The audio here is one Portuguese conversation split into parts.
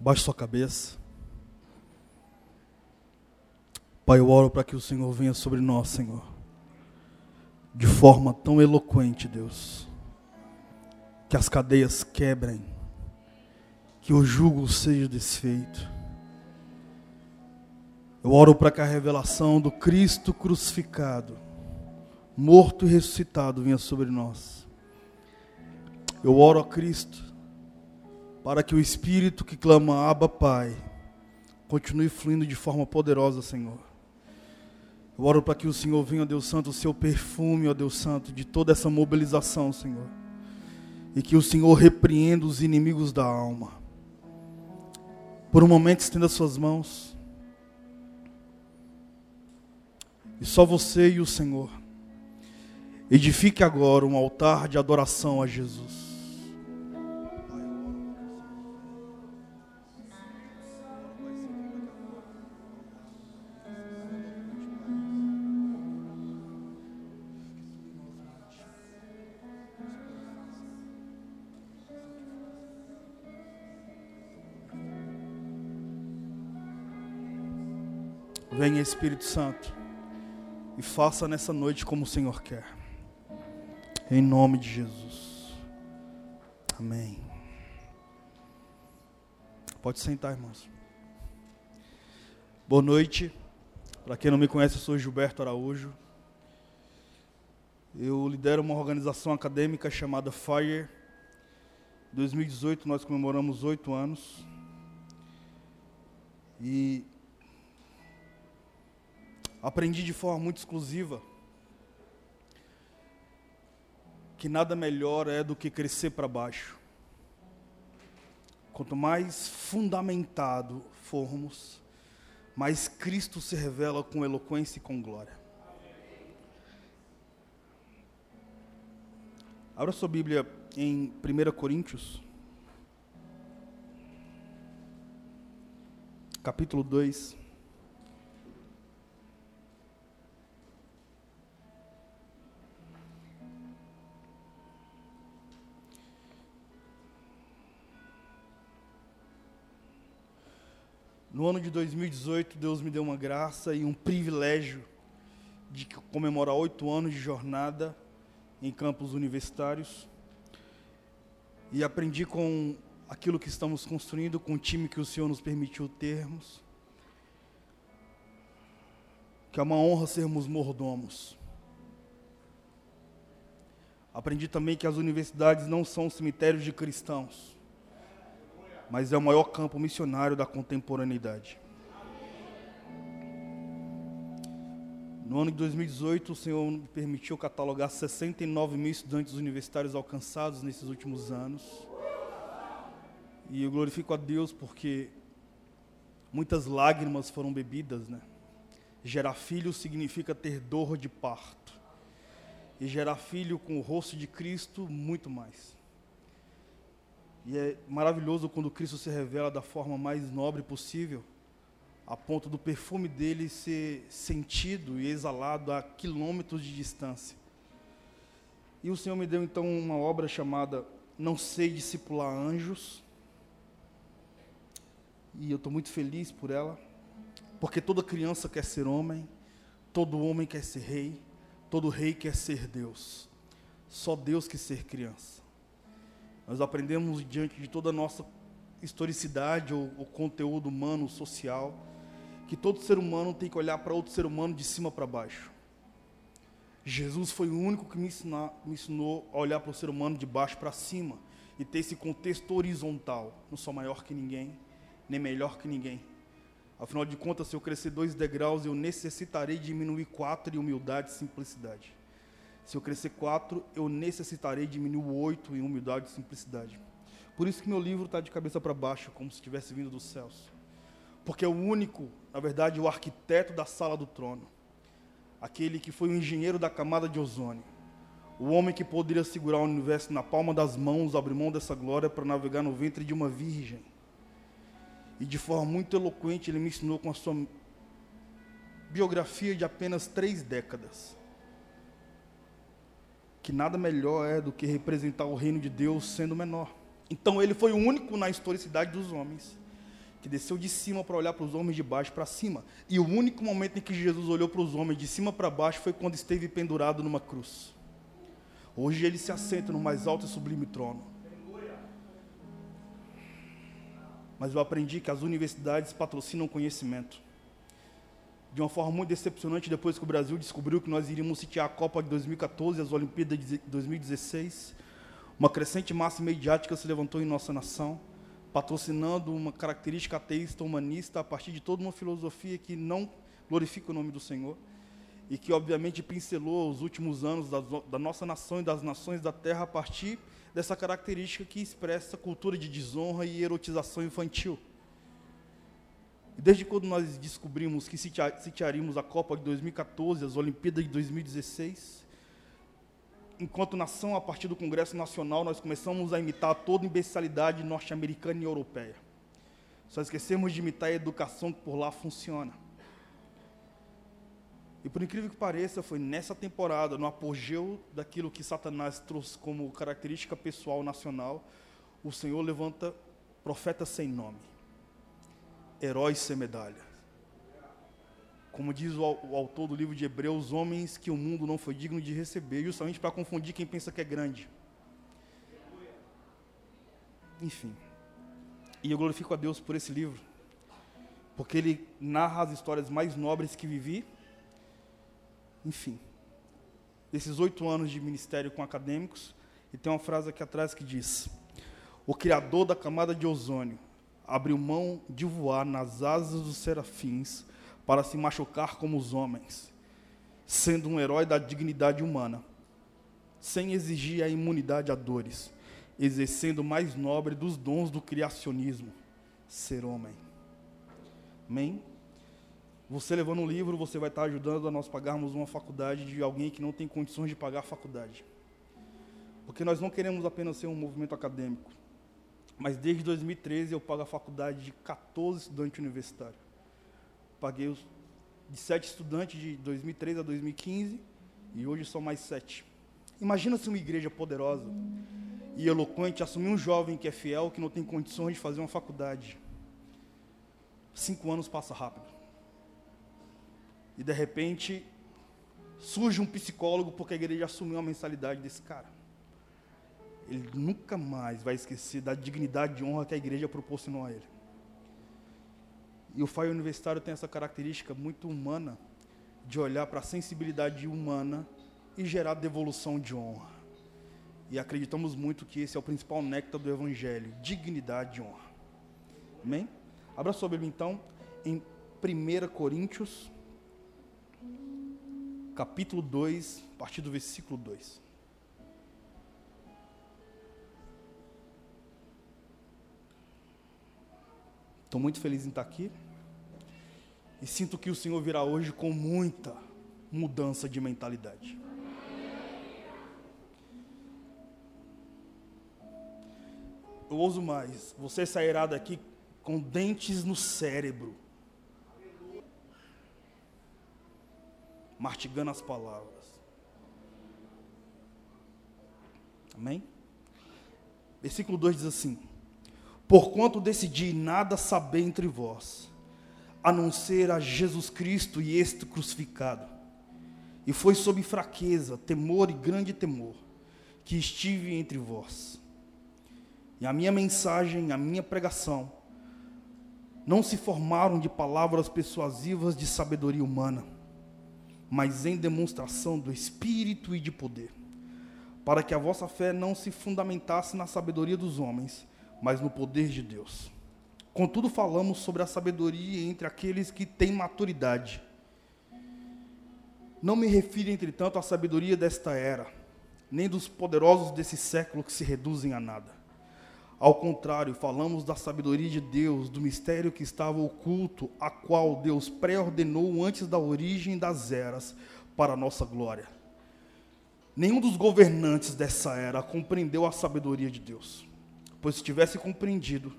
Baixe sua cabeça. Pai, eu oro para que o Senhor venha sobre nós, Senhor. De forma tão eloquente, Deus. Que as cadeias quebrem. Que o jugo seja desfeito. Eu oro para que a revelação do Cristo crucificado, morto e ressuscitado, venha sobre nós. Eu oro a Cristo para que o Espírito que clama Abba Pai continue fluindo de forma poderosa, Senhor. Eu oro para que o Senhor venha, ó Deus Santo, o seu perfume, ó Deus Santo, de toda essa mobilização, Senhor. E que o Senhor repreenda os inimigos da alma. Por um momento, estenda suas mãos. E só você e o Senhor. Edifique agora um altar de adoração a Jesus. Venha Espírito Santo e faça nessa noite como o Senhor quer. Em nome de Jesus. Amém. Pode sentar, irmãos. Boa noite. Para quem não me conhece, eu sou Gilberto Araújo. Eu lidero uma organização acadêmica chamada Fire. Em 2018 nós comemoramos oito anos. E aprendi de forma muito exclusiva que nada melhor é do que crescer para baixo. Quanto mais fundamentado formos, mais Cristo se revela com eloquência e com glória. Abra sua Bíblia em 1 Coríntios, capítulo 2. No ano de 2018, Deus me deu uma graça e um privilégio de comemorar oito anos de jornada em campos universitários. E aprendi com aquilo que estamos construindo, com o time que o Senhor nos permitiu termos, que é uma honra sermos mordomos. Aprendi também que as universidades não são cemitérios de cristãos mas é o maior campo missionário da contemporaneidade. No ano de 2018, o Senhor permitiu catalogar 69 mil estudantes universitários alcançados nesses últimos anos. E eu glorifico a Deus porque muitas lágrimas foram bebidas, né? Gerar filho significa ter dor de parto. E gerar filho com o rosto de Cristo, muito mais. E é maravilhoso quando Cristo se revela da forma mais nobre possível, a ponto do perfume dele ser sentido e exalado a quilômetros de distância. E o Senhor me deu então uma obra chamada Não Sei Discipular Anjos. E eu estou muito feliz por ela, porque toda criança quer ser homem, todo homem quer ser rei, todo rei quer ser Deus. Só Deus quer ser criança. Nós aprendemos diante de toda a nossa historicidade ou, ou conteúdo humano, social, que todo ser humano tem que olhar para outro ser humano de cima para baixo. Jesus foi o único que me, ensinar, me ensinou a olhar para o ser humano de baixo para cima e ter esse contexto horizontal. Não sou maior que ninguém, nem melhor que ninguém. Afinal de contas, se eu crescer dois degraus, eu necessitarei diminuir quatro em humildade e simplicidade. Se eu crescer quatro, eu necessitarei diminuir oito em humildade e simplicidade. Por isso que meu livro está de cabeça para baixo, como se tivesse vindo dos céus. Porque é o único, na verdade, o arquiteto da sala do trono. Aquele que foi o engenheiro da camada de ozônio. O homem que poderia segurar o universo na palma das mãos, abrir mão dessa glória para navegar no ventre de uma virgem. E de forma muito eloquente, ele me ensinou com a sua biografia de apenas três décadas que nada melhor é do que representar o reino de Deus sendo menor. Então ele foi o único na historicidade dos homens que desceu de cima para olhar para os homens de baixo para cima. E o único momento em que Jesus olhou para os homens de cima para baixo foi quando esteve pendurado numa cruz. Hoje ele se assenta no mais alto e sublime trono. Mas eu aprendi que as universidades patrocinam conhecimento. De uma forma muito decepcionante, depois que o Brasil descobriu que nós iríamos sitiar a Copa de 2014 e as Olimpíadas de 2016, uma crescente massa mediática se levantou em nossa nação patrocinando uma característica ateísta humanista a partir de toda uma filosofia que não glorifica o nome do Senhor e que obviamente pincelou os últimos anos da, da, nossa nação e das nações da terra a partir dessa característica que expressa cultura de desonra e erotização infantil. Desde quando nós descobrimos que sitiaríamos a Copa de 2014, as Olimpíadas de 2016, enquanto nação, a partir do Congresso Nacional, nós começamos a imitar toda a imbecilidade norte-americana e europeia. Só esquecemos de imitar a educação que por lá funciona. E por incrível que pareça, foi nessa temporada, no apogeu daquilo que Satanás trouxe como característica pessoal nacional, o Senhor levanta profetas sem nome, heróis sem medalha como diz o, autor do livro de Hebreus, homens que o mundo não foi digno de receber, justamente para confundir quem pensa que é grande. Enfim. E eu glorifico a Deus por esse livro, porque ele narra as histórias mais nobres que vivi. Enfim. Esses oito anos de ministério com acadêmicos, e tem uma frase aqui atrás que diz: O Criador da camada de ozônio abriu mão de voar nas asas dos serafins para se machucar como os homens, sendo um herói da dignidade humana, sem exigir a imunidade a dores, exercendo o mais nobre dos dons do criacionismo, ser homem. Amém? Você levando um livro, você vai estar ajudando a nós pagarmos uma faculdade de alguém que não tem condições de pagar a faculdade. Porque nós não queremos apenas ser um movimento acadêmico. Mas desde 2013 eu pago a faculdade de 14 estudantes universitários paguei os, de sete estudantes de 2003 a 2015 e hoje são mais sete. Imagina se uma igreja poderosa e eloquente assumir um jovem que é fiel, que não tem condições de fazer uma faculdade. Cinco anos passa rápido. E de repente surge um psicólogo porque a igreja assumiu a mensalidade desse cara. Ele nunca mais vai esquecer da dignidade e honra que a igreja proporcionou a ele. E o FAI universitário tem essa característica muito humana de olhar para a sensibilidade humana e gerar devolução de honra. E acreditamos muito que esse é o principal néctar do Evangelho: dignidade e honra. Amém? Abra sua Bíblia então em 1 Coríntios, capítulo 2, a partir do versículo 2. Estou muito feliz em estar aqui. E sinto que o Senhor virá hoje com muita mudança de mentalidade. Eu ouso mais, você sairá daqui com dentes no cérebro, mastigando as palavras. Amém? Versículo 2 diz assim: Porquanto decidi nada saber entre vós, a não ser a Jesus Cristo e este crucificado. E foi sob fraqueza, temor e grande temor que estive entre vós. E a minha mensagem, a minha pregação, não se formaram de palavras persuasivas de sabedoria humana, mas em demonstração do Espírito e de poder, para que a vossa fé não se fundamentasse na sabedoria dos homens, mas no poder de Deus. Contudo, falamos sobre a sabedoria entre aqueles que têm maturidade. Não me refiro, entretanto, à sabedoria desta era, nem dos poderosos desse século que se reduzem a nada. Ao contrário, falamos da sabedoria de Deus, do mistério que estava oculto, a qual Deus pré-ordenou antes da origem das eras, para a nossa glória. Nenhum dos governantes dessa era compreendeu a sabedoria de Deus, pois se tivesse compreendido,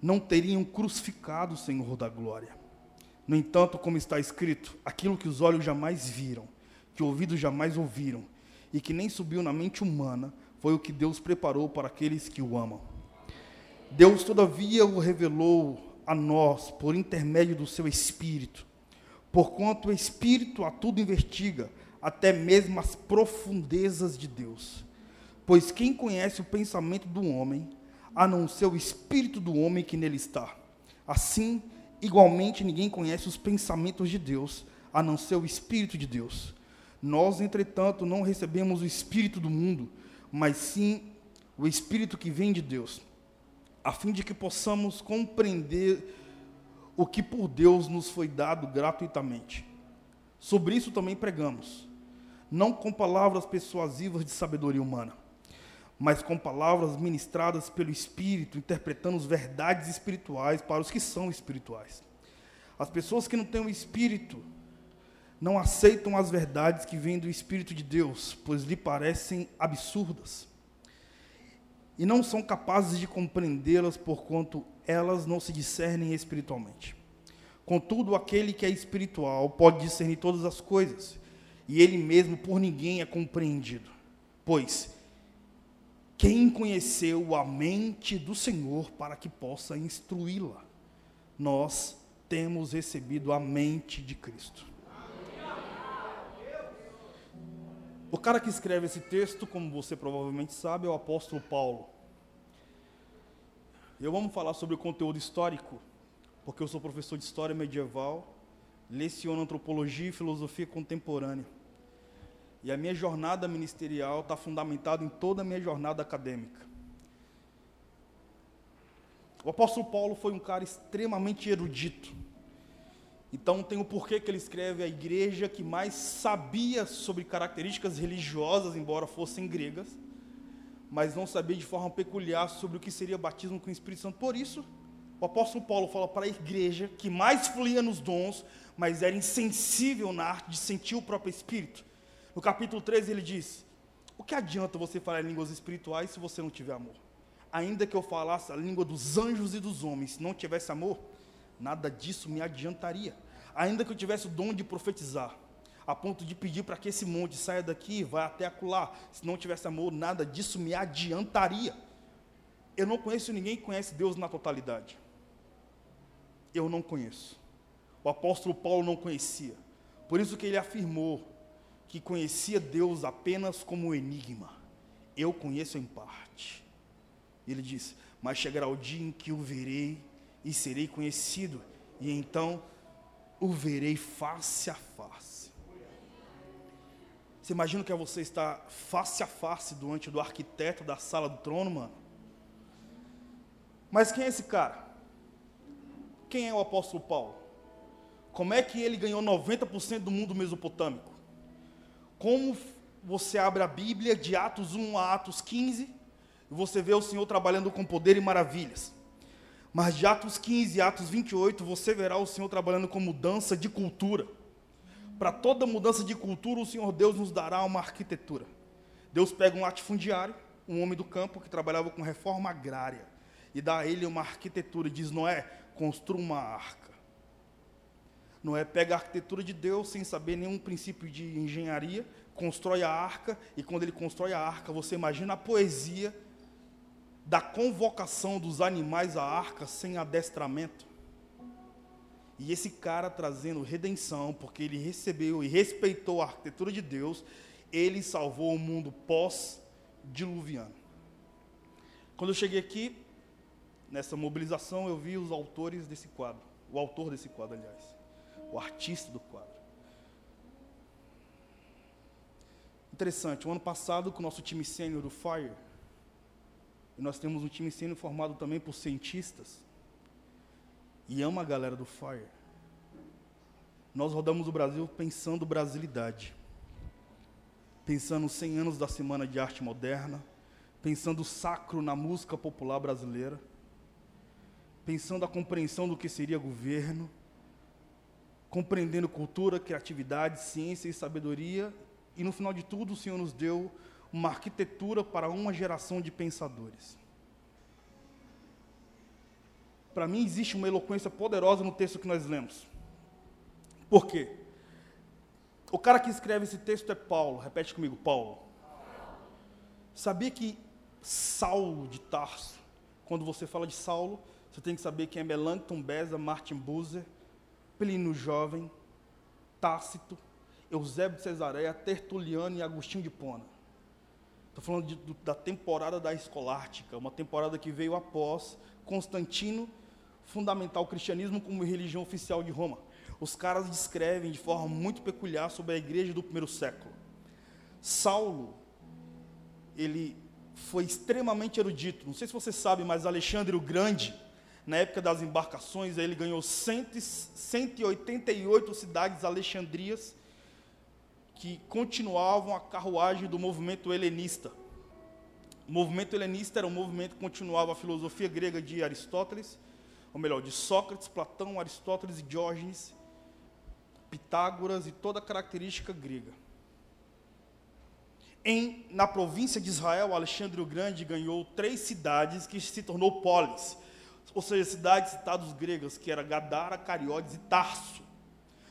não teriam crucificado o Senhor da glória. No entanto, como está escrito, aquilo que os olhos jamais viram, que ouvidos jamais ouviram, e que nem subiu na mente humana, foi o que Deus preparou para aqueles que o amam. Deus, todavia, o revelou a nós por intermédio do seu Espírito, porquanto o Espírito a tudo investiga, até mesmo as profundezas de Deus. Pois quem conhece o pensamento do homem, a não ser o espírito do homem que nele está? Assim, igualmente ninguém conhece os pensamentos de Deus, a não ser o espírito de Deus. Nós, entretanto, não recebemos o espírito do mundo, mas sim o espírito que vem de Deus, a fim de que possamos compreender o que por Deus nos foi dado gratuitamente. Sobre isso também pregamos, não com palavras persuasivas de sabedoria humana, mas com palavras ministradas pelo Espírito, interpretando as verdades espirituais para os que são espirituais. As pessoas que não têm o Espírito não aceitam as verdades que vêm do Espírito de Deus, pois lhe parecem absurdas. E não são capazes de compreendê-las, porquanto elas não se discernem espiritualmente. Contudo, aquele que é espiritual pode discernir todas as coisas, e ele mesmo por ninguém é compreendido. Pois, quem conheceu a mente do Senhor para que possa instruí-la? Nós temos recebido a mente de Cristo. O cara que escreve esse texto, como você provavelmente sabe, é o apóstolo Paulo. Eu amo falar sobre o conteúdo histórico, porque eu sou professor de história medieval, leciono antropologia e filosofia contemporânea. E a minha jornada ministerial está fundamentada em toda a minha jornada acadêmica. O apóstolo Paulo foi um cara extremamente erudito. Então tem o porquê que ele escreve a igreja que mais sabia sobre características religiosas, embora fossem gregas, mas não sabia de forma peculiar sobre o que seria batismo com o Espírito Santo. Por isso, o apóstolo Paulo fala para a igreja que mais fluía nos dons, mas era insensível na arte de sentir o próprio Espírito. No capítulo 13 ele diz: O que adianta você falar em línguas espirituais se você não tiver amor? Ainda que eu falasse a língua dos anjos e dos homens, se não tivesse amor, nada disso me adiantaria ainda que eu tivesse o dom de profetizar, a ponto de pedir para que esse monte saia daqui e vá até acolá, se não tivesse amor, nada disso me adiantaria. Eu não conheço ninguém que conhece Deus na totalidade. Eu não conheço. O apóstolo Paulo não conhecia. Por isso que ele afirmou que conhecia Deus apenas como enigma. Eu conheço em parte. Ele disse: Mas chegará o dia em que o verei e serei conhecido, e então o verei face a face. Você imagina que é você estar face a face diante do arquiteto da sala do trono, mano? Mas quem é esse cara? Quem é o apóstolo Paulo? Como é que ele ganhou 90% do mundo mesopotâmico? Como você abre a Bíblia de Atos 1 a Atos 15 e você vê o Senhor trabalhando com poder e maravilhas. Mas de Atos 15 e Atos 28, você verá o Senhor trabalhando com mudança de cultura. Para toda mudança de cultura, o Senhor Deus nos dará uma arquitetura. Deus pega um latifundiário, um homem do campo que trabalhava com reforma agrária, e dá a ele uma arquitetura. E diz: Noé, construa uma arca. Noé pega a arquitetura de Deus sem saber nenhum princípio de engenharia, constrói a arca, e quando ele constrói a arca, você imagina a poesia da convocação dos animais à arca sem adestramento. E esse cara trazendo redenção, porque ele recebeu e respeitou a arquitetura de Deus, ele salvou o mundo pós-diluviano. Quando eu cheguei aqui, nessa mobilização, eu vi os autores desse quadro, o autor desse quadro, aliás, o artista do quadro. Interessante, o ano passado, com o nosso time sênior do Fire, e nós temos um time sendo formado também por cientistas. E ama a galera do FIRE. Nós rodamos o Brasil pensando brasilidade. Pensando 100 anos da Semana de Arte Moderna. Pensando sacro na música popular brasileira. Pensando a compreensão do que seria governo. Compreendendo cultura, criatividade, ciência e sabedoria. E no final de tudo, o Senhor nos deu uma arquitetura para uma geração de pensadores. Para mim, existe uma eloquência poderosa no texto que nós lemos. Por quê? O cara que escreve esse texto é Paulo. Repete comigo, Paulo. Sabia que Saulo de Tarso, quando você fala de Saulo, Você tem que saber quem é Melanchthon Beza, Martin Bucer, Plínio Jovem, Tácito, Eusébio de Cesareia, Tertuliano e Agostinho de Pona. Estou falando de, da temporada da escolástica, uma temporada que veio após Constantino fundamentar o cristianismo como religião oficial de Roma. Os caras descrevem de forma muito peculiar sobre a igreja do primeiro século. Saulo, ele foi extremamente erudito. Não sei se você sabe, mas Alexandre o Grande, na época das embarcações, ele ganhou 188 cidades alexandrias que continuavam a carruagem do movimento helenista. O movimento helenista era um movimento que continuava a filosofia grega de Aristóteles, ou melhor, de Sócrates, Platão, Aristóteles e Diógenes, Pitágoras e toda a característica grega. Em, na província de Israel, Alexandre o Grande ganhou três cidades que se tornou polis, ou seja, cidades citadas gregas, que era Gadara, Cariódes e Tarso.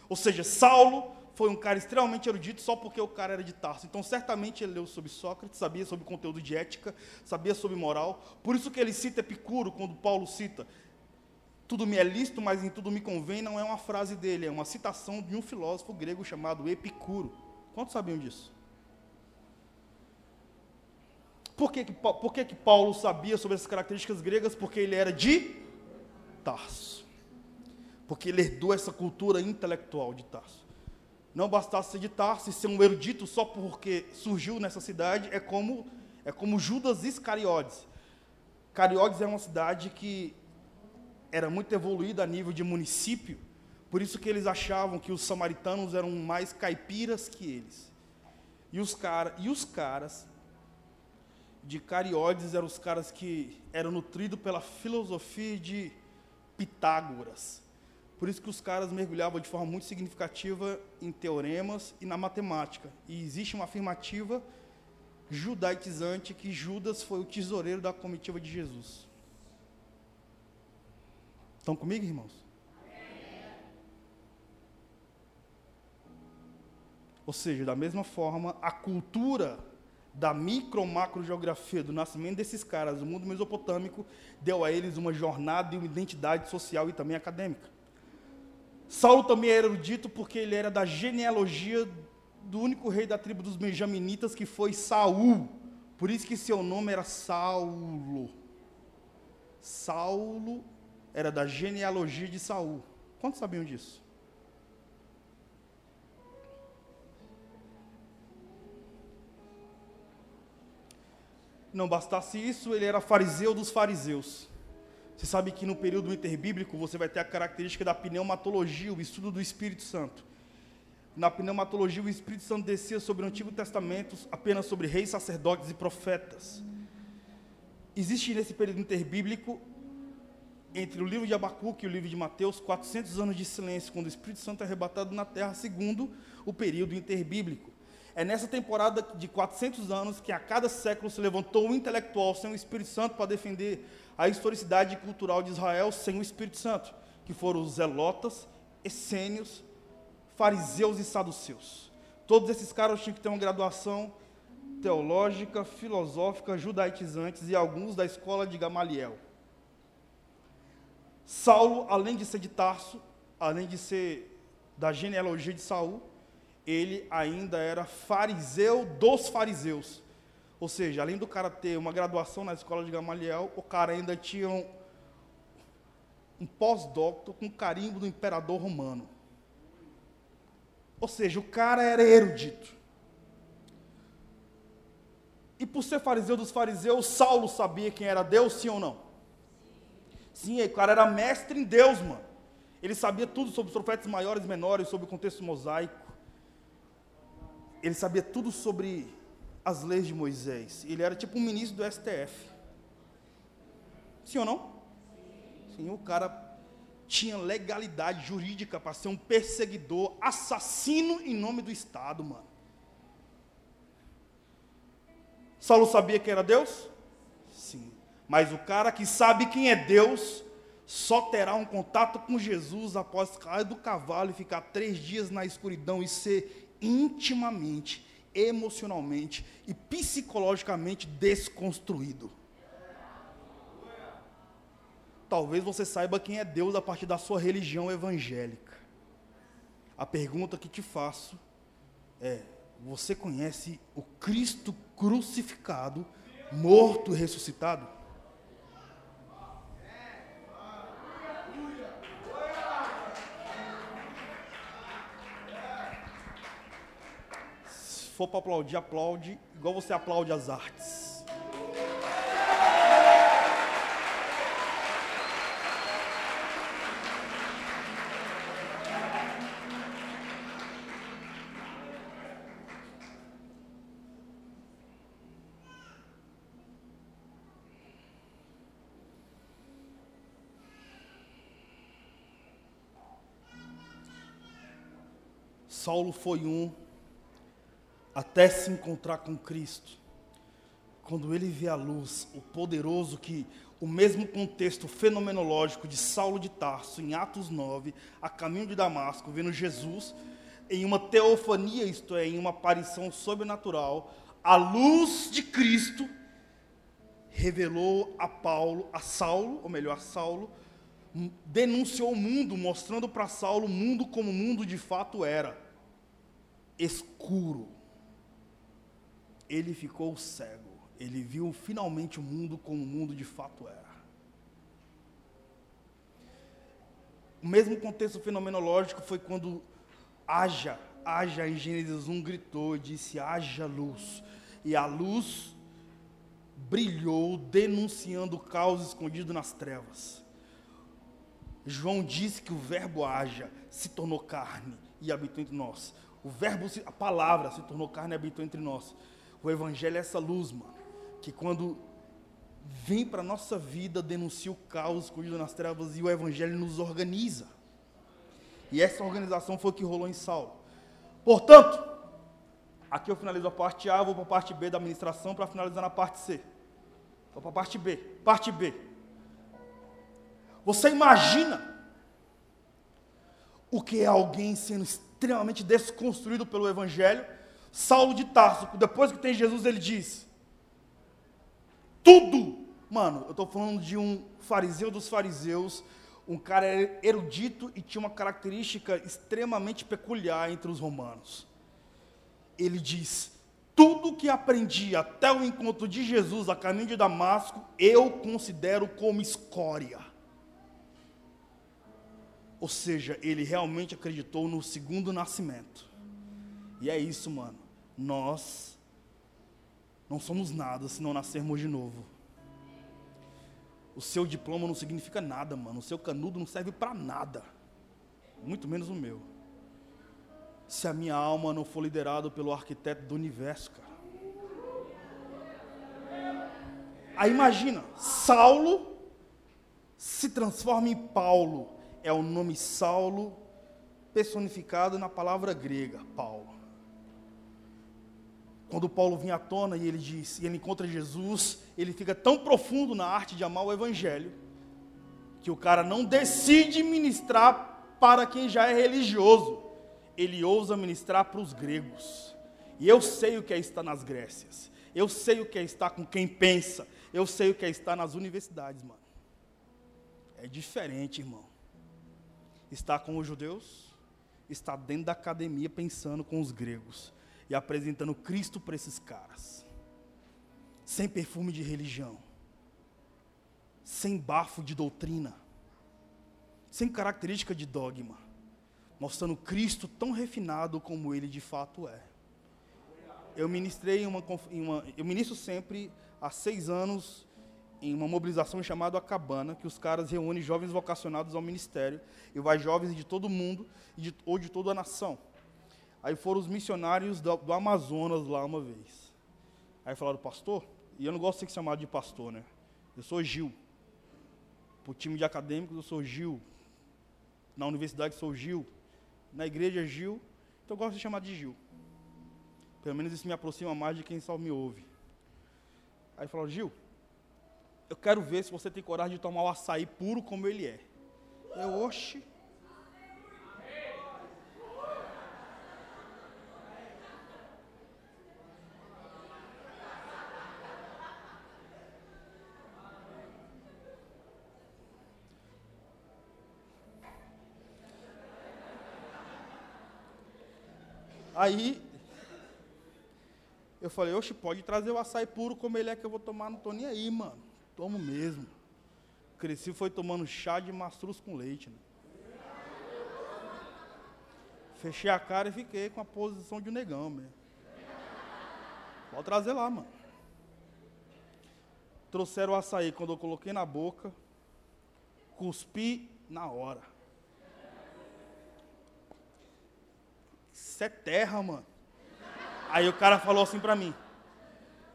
Ou seja, Saulo foi um cara extremamente erudito só porque o cara era de Tarso. Então, certamente ele leu sobre Sócrates, sabia sobre conteúdo de ética, sabia sobre moral. Por isso que ele cita Epicuro, quando Paulo cita tudo me é lícito, mas em tudo me convém, não é uma frase dele, é uma citação de um filósofo grego chamado Epicuro. Quantos sabiam disso? Por que, que, por que, que Paulo sabia sobre essas características gregas? Porque ele era de Tarso. Porque ele herdou essa cultura intelectual de Tarso não bastasse ser de Tarso e ser um erudito só porque surgiu nessa cidade, é como, é como Judas Iscariotes. Cariotes é uma cidade que era muito evoluída a nível de município, por isso que eles achavam que os samaritanos eram mais caipiras que eles. E os, cara, e os caras de Cariotes eram os caras que eram nutridos pela filosofia de Pitágoras. Por isso que os caras mergulhavam de forma muito significativa em teoremas e na matemática. E existe uma afirmativa judaitizante que Judas foi o tesoureiro da comitiva de Jesus. Estão comigo, irmãos? Ou seja, da mesma forma, a cultura da micro-macro geografia do nascimento desses caras, o mundo mesopotâmico, deu a eles uma jornada e uma identidade social e também acadêmica. Saulo também era erudito porque ele era da genealogia do único rei da tribo dos benjaminitas que foi Saul. Por isso que seu nome era Saulo. Saulo era da genealogia de Saul. Quantos sabiam disso? Não bastasse isso, ele era fariseu dos fariseus. Você sabe que no período interbíblico você vai ter a característica da pneumatologia, o estudo do Espírito Santo. Na pneumatologia, o Espírito Santo descia sobre o Antigo Testamento apenas sobre reis, sacerdotes e profetas. Existe nesse período interbíblico, entre o livro de Abacuque e o livro de Mateus, 400 anos de silêncio, quando o Espírito Santo é arrebatado na terra, segundo o período interbíblico. É nessa temporada de 400 anos que a cada século se levantou um intelectual sem o Espírito Santo para defender a historicidade cultural de Israel sem o Espírito Santo, que foram os zelotas, essênios, fariseus e saduceus. Todos esses caras tinham que ter uma graduação teológica, filosófica, judaitizantes e alguns da escola de Gamaliel. Saulo, além de ser de Tarso, além de ser da genealogia de Saul, ele ainda era fariseu dos fariseus. Ou seja, além do cara ter uma graduação na escola de Gamaliel, o cara ainda tinha um, um pós-doutor com carimbo do imperador romano. Ou seja, o cara era erudito. E por ser fariseu dos fariseus, Saulo sabia quem era Deus, sim ou não? Sim, o cara era mestre em Deus, mano. Ele sabia tudo sobre os profetas maiores e menores, sobre o contexto mosaico. Ele sabia tudo sobre as leis de Moisés. Ele era tipo um ministro do STF. Sim ou não? Sim, o cara tinha legalidade jurídica para ser um perseguidor, assassino em nome do Estado, mano. Saulo sabia quem era Deus? Sim. Mas o cara que sabe quem é Deus só terá um contato com Jesus após cair do cavalo e ficar três dias na escuridão e ser intimamente emocionalmente e psicologicamente desconstruído. talvez você saiba quem é Deus a partir da sua religião evangélica. A pergunta que te faço é: você conhece o Cristo crucificado, morto e ressuscitado? For para aplaudir, aplaude igual você aplaude as artes. Saulo foi um até se encontrar com Cristo. Quando ele vê a luz, o poderoso que o mesmo contexto fenomenológico de Saulo de Tarso em Atos 9, a caminho de Damasco, vendo Jesus em uma teofania, isto é, em uma aparição sobrenatural, a luz de Cristo revelou a Paulo, a Saulo, ou melhor, a Saulo, denunciou o mundo, mostrando para Saulo o mundo como o mundo de fato era escuro. Ele ficou cego. Ele viu finalmente o mundo como o mundo de fato era. O mesmo contexto fenomenológico foi quando haja, haja em Gênesis 1 gritou e disse: haja luz. E a luz brilhou, denunciando o caos escondido nas trevas. João disse que o verbo haja se tornou carne e habitou entre nós. O verbo, a palavra se tornou carne e habitou entre nós. O evangelho é essa luz, mano, que quando vem para a nossa vida, denuncia o caos escondido nas trevas e o evangelho nos organiza. E essa organização foi o que rolou em Saulo. Portanto, aqui eu finalizo a parte A, vou para a parte B da administração para finalizar na parte C. Vou para a parte B. Parte B. Você imagina o que é alguém sendo extremamente desconstruído pelo Evangelho. Saulo de Tarso, depois que tem Jesus, ele diz: tudo. Mano, eu estou falando de um fariseu dos fariseus, um cara erudito e tinha uma característica extremamente peculiar entre os romanos. Ele diz: tudo que aprendi até o encontro de Jesus a caminho de Damasco, eu considero como escória. Ou seja, ele realmente acreditou no segundo nascimento. E é isso, mano. Nós não somos nada se não nascermos de novo. O seu diploma não significa nada, mano. O seu canudo não serve para nada. Muito menos o meu. Se a minha alma não for liderada pelo arquiteto do universo, cara. Aí imagina, Saulo se transforma em Paulo é o nome Saulo personificado na palavra grega, Paulo. Quando Paulo vinha à tona e ele diz, e ele encontra Jesus, ele fica tão profundo na arte de amar o evangelho, que o cara não decide ministrar para quem já é religioso, ele ousa ministrar para os gregos. E eu sei o que é estar nas Grécias. Eu sei o que é estar com quem pensa. Eu sei o que é estar nas universidades, mano. É diferente, irmão está com os judeus, está dentro da academia pensando com os gregos e apresentando Cristo para esses caras. Sem perfume de religião, sem bafo de doutrina, sem característica de dogma, mostrando Cristo tão refinado como ele de fato é. Eu ministrei uma, uma eu ministro sempre há seis anos em uma mobilização chamada A Cabana, que os caras reúnem jovens vocacionados ao ministério, e vai jovens de todo mundo, de, ou de toda a nação. Aí foram os missionários do, do, Amazonas lá uma vez. Aí falaram, pastor, e eu não gosto de ser chamado de pastor, né? Eu sou Gil. Para o time de acadêmicos, eu sou Gil. Na universidade, sou Gil. Na igreja, Gil. Então eu gosto de ser chamado de Gil. Pelo menos isso me aproxima mais de quem só me ouve. Aí falaram, Gil, eu quero ver se você tem coragem de tomar o açaí puro como ele é. Eu, oxe. Aí eu falei, oxe, pode trazer o açaí puro como ele é que eu vou tomar, não tô nem aí, mano. Tomo mesmo. Cresci foi tomando chá de mastruz com leite, né? Fechei a cara e fiquei com a posição de um negão mesmo. Pode trazer lá, mano. Trouxeram o açaí quando eu coloquei na boca, cuspi na hora. É terra, mano. Aí o cara falou assim para mim: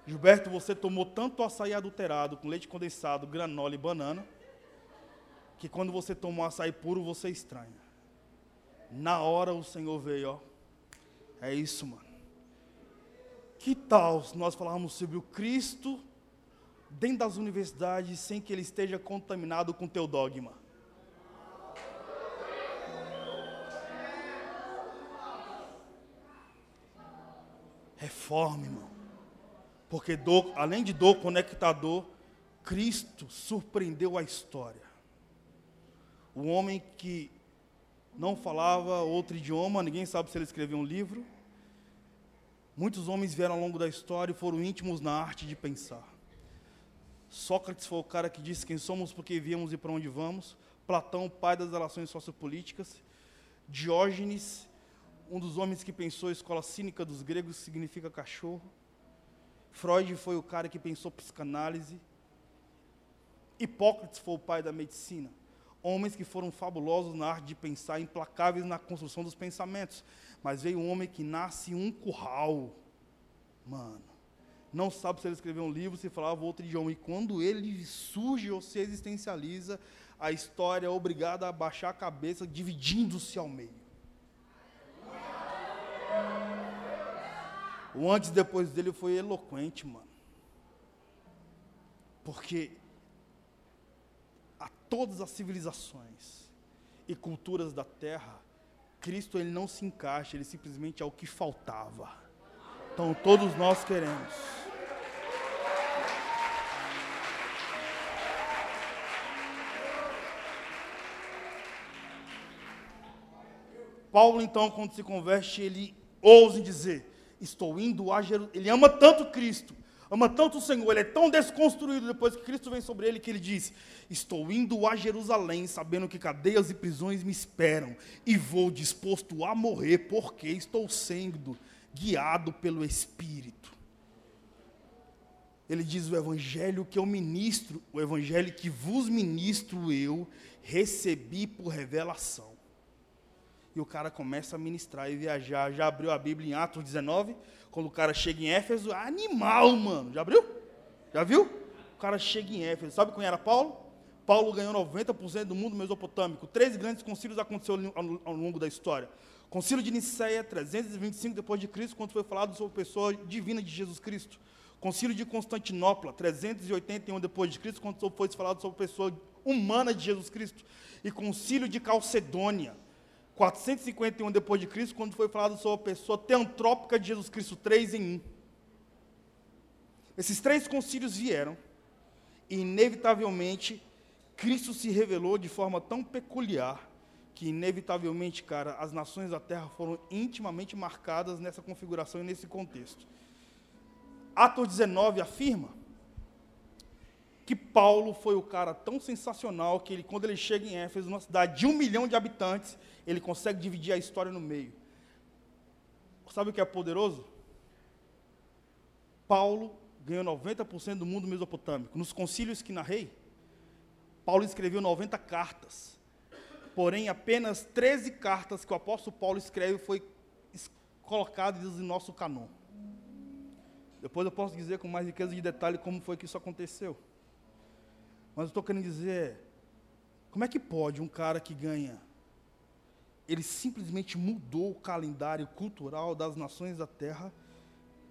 Gilberto, você tomou tanto açaí adulterado com leite condensado, granola e banana, que quando você tomou açaí puro, você estranha. Na hora o Senhor veio, ó. É isso, mano. Que tal se nós falarmos sobre o Cristo dentro das universidades sem que ele esteja contaminado com teu dogma? Reforme, irmão. Porque do, além de do conectador, Cristo surpreendeu a história. O homem que não falava outro idioma, ninguém sabe se ele escreveu um livro. Muitos homens vieram ao longo da história e foram íntimos na arte de pensar. Sócrates foi o cara que disse quem somos, porque viemos e para onde vamos. Platão, pai das relações sociopolíticas. Diógenes, um dos homens que pensou a escola cínica dos gregos, significa cachorro. Freud foi o cara que pensou psicanálise. Hipócrates foi o pai da medicina. Homens que foram fabulosos na arte de pensar, implacáveis na construção dos pensamentos. Mas veio um homem que nasce um curral. Mano. Não sabe se ele escreveu um livro, se falava outro idioma. E quando ele surge ou se existencializa, a história é obrigada a baixar a cabeça, dividindo-se ao meio. O antes e depois dele foi eloquente, mano. Porque a todas as civilizações e culturas da terra, Cristo ele não se encaixa, ele simplesmente é o que faltava. Então todos nós queremos. Paulo, então, quando se converte, ele ousa dizer: Estou indo a Jerusalém. Ele ama tanto Cristo, ama tanto o Senhor, ele é tão desconstruído depois que Cristo vem sobre ele que ele diz: Estou indo a Jerusalém, sabendo que cadeias e prisões me esperam, e vou disposto a morrer, porque estou sendo guiado pelo Espírito. Ele diz: O evangelho que eu ministro, o evangelho que vos ministro eu, recebi por revelação e o cara começa a ministrar e viajar. Já abriu a Bíblia em Atos 19? Quando o cara chega em Éfeso, animal, mano. Já abriu? Já viu? O cara chega em Éfeso. Sabe quem era Paulo? Paulo ganhou 90% do mundo mesopotâmico. Três grandes concílios aconteceram ao, longo da história. Concílio de Nicéia, 325 depois de Cristo, quando foi falado sobre a pessoa divina de Jesus Cristo. Concílio de Constantinopla, 381 depois de Cristo, quando foi falado sobre a pessoa humana de Jesus Cristo. E Concílio de Calcedônia, 451 depois de Cristo, quando foi falado sobre a pessoa teantrópica de Jesus Cristo, três em um. Esses três concílios vieram e, inevitavelmente, Cristo se revelou de forma tão peculiar que, inevitavelmente, cara, as nações da terra foram intimamente marcadas nessa configuração e nesse contexto. Atos 19 afirma que Paulo foi o cara tão sensacional que ele, quando ele chega em Éfeso, uma cidade de um milhão de habitantes, ele consegue dividir a história no meio. Sabe o que é poderoso? Paulo ganhou 90% do mundo mesopotâmico. Nos concílios que narrei, Paulo escreveu 90 cartas. Porém, apenas 13 cartas que o apóstolo Paulo escreve foi colocadas em nosso canon. Depois eu posso dizer com mais riqueza de detalhe como foi que isso aconteceu. Mas eu estou querendo dizer, como é que pode um cara que ganha, ele simplesmente mudou o calendário cultural das nações da terra,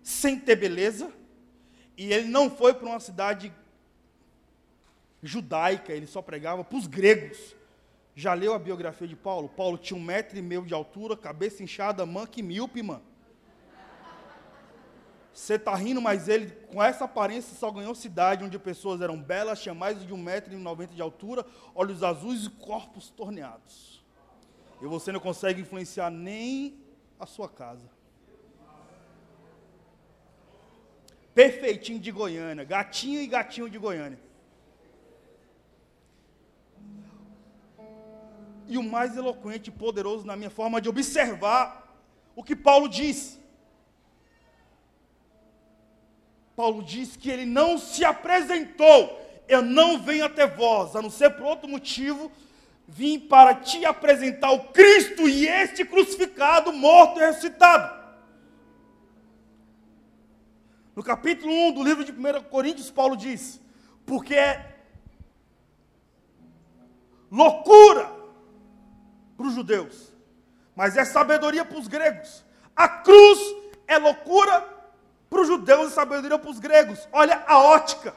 sem ter beleza, e ele não foi para uma cidade judaica, ele só pregava para os gregos. Já leu a biografia de Paulo? Paulo tinha um metro e meio de altura, cabeça inchada, manca e míope, mano. Você está rindo, mas ele, com essa aparência, só ganhou cidade onde pessoas eram belas, tinham mais de 1,90m de altura, olhos azuis e corpos torneados e você não consegue influenciar nem a sua casa. Perfeitinho de Goiânia, gatinho e gatinho de Goiânia. E o mais eloquente e poderoso na minha forma de observar o que Paulo diz. Paulo diz que ele não se apresentou. Eu não venho até vós, a não ser por outro motivo vim para te apresentar o Cristo e este crucificado, morto e ressuscitado. No capítulo 1 do livro de 1 Coríntios, Paulo diz: Porque é loucura para os judeus, mas é sabedoria para os gregos. A cruz é loucura para os judeus e sabedoria para os gregos. Olha a ótica.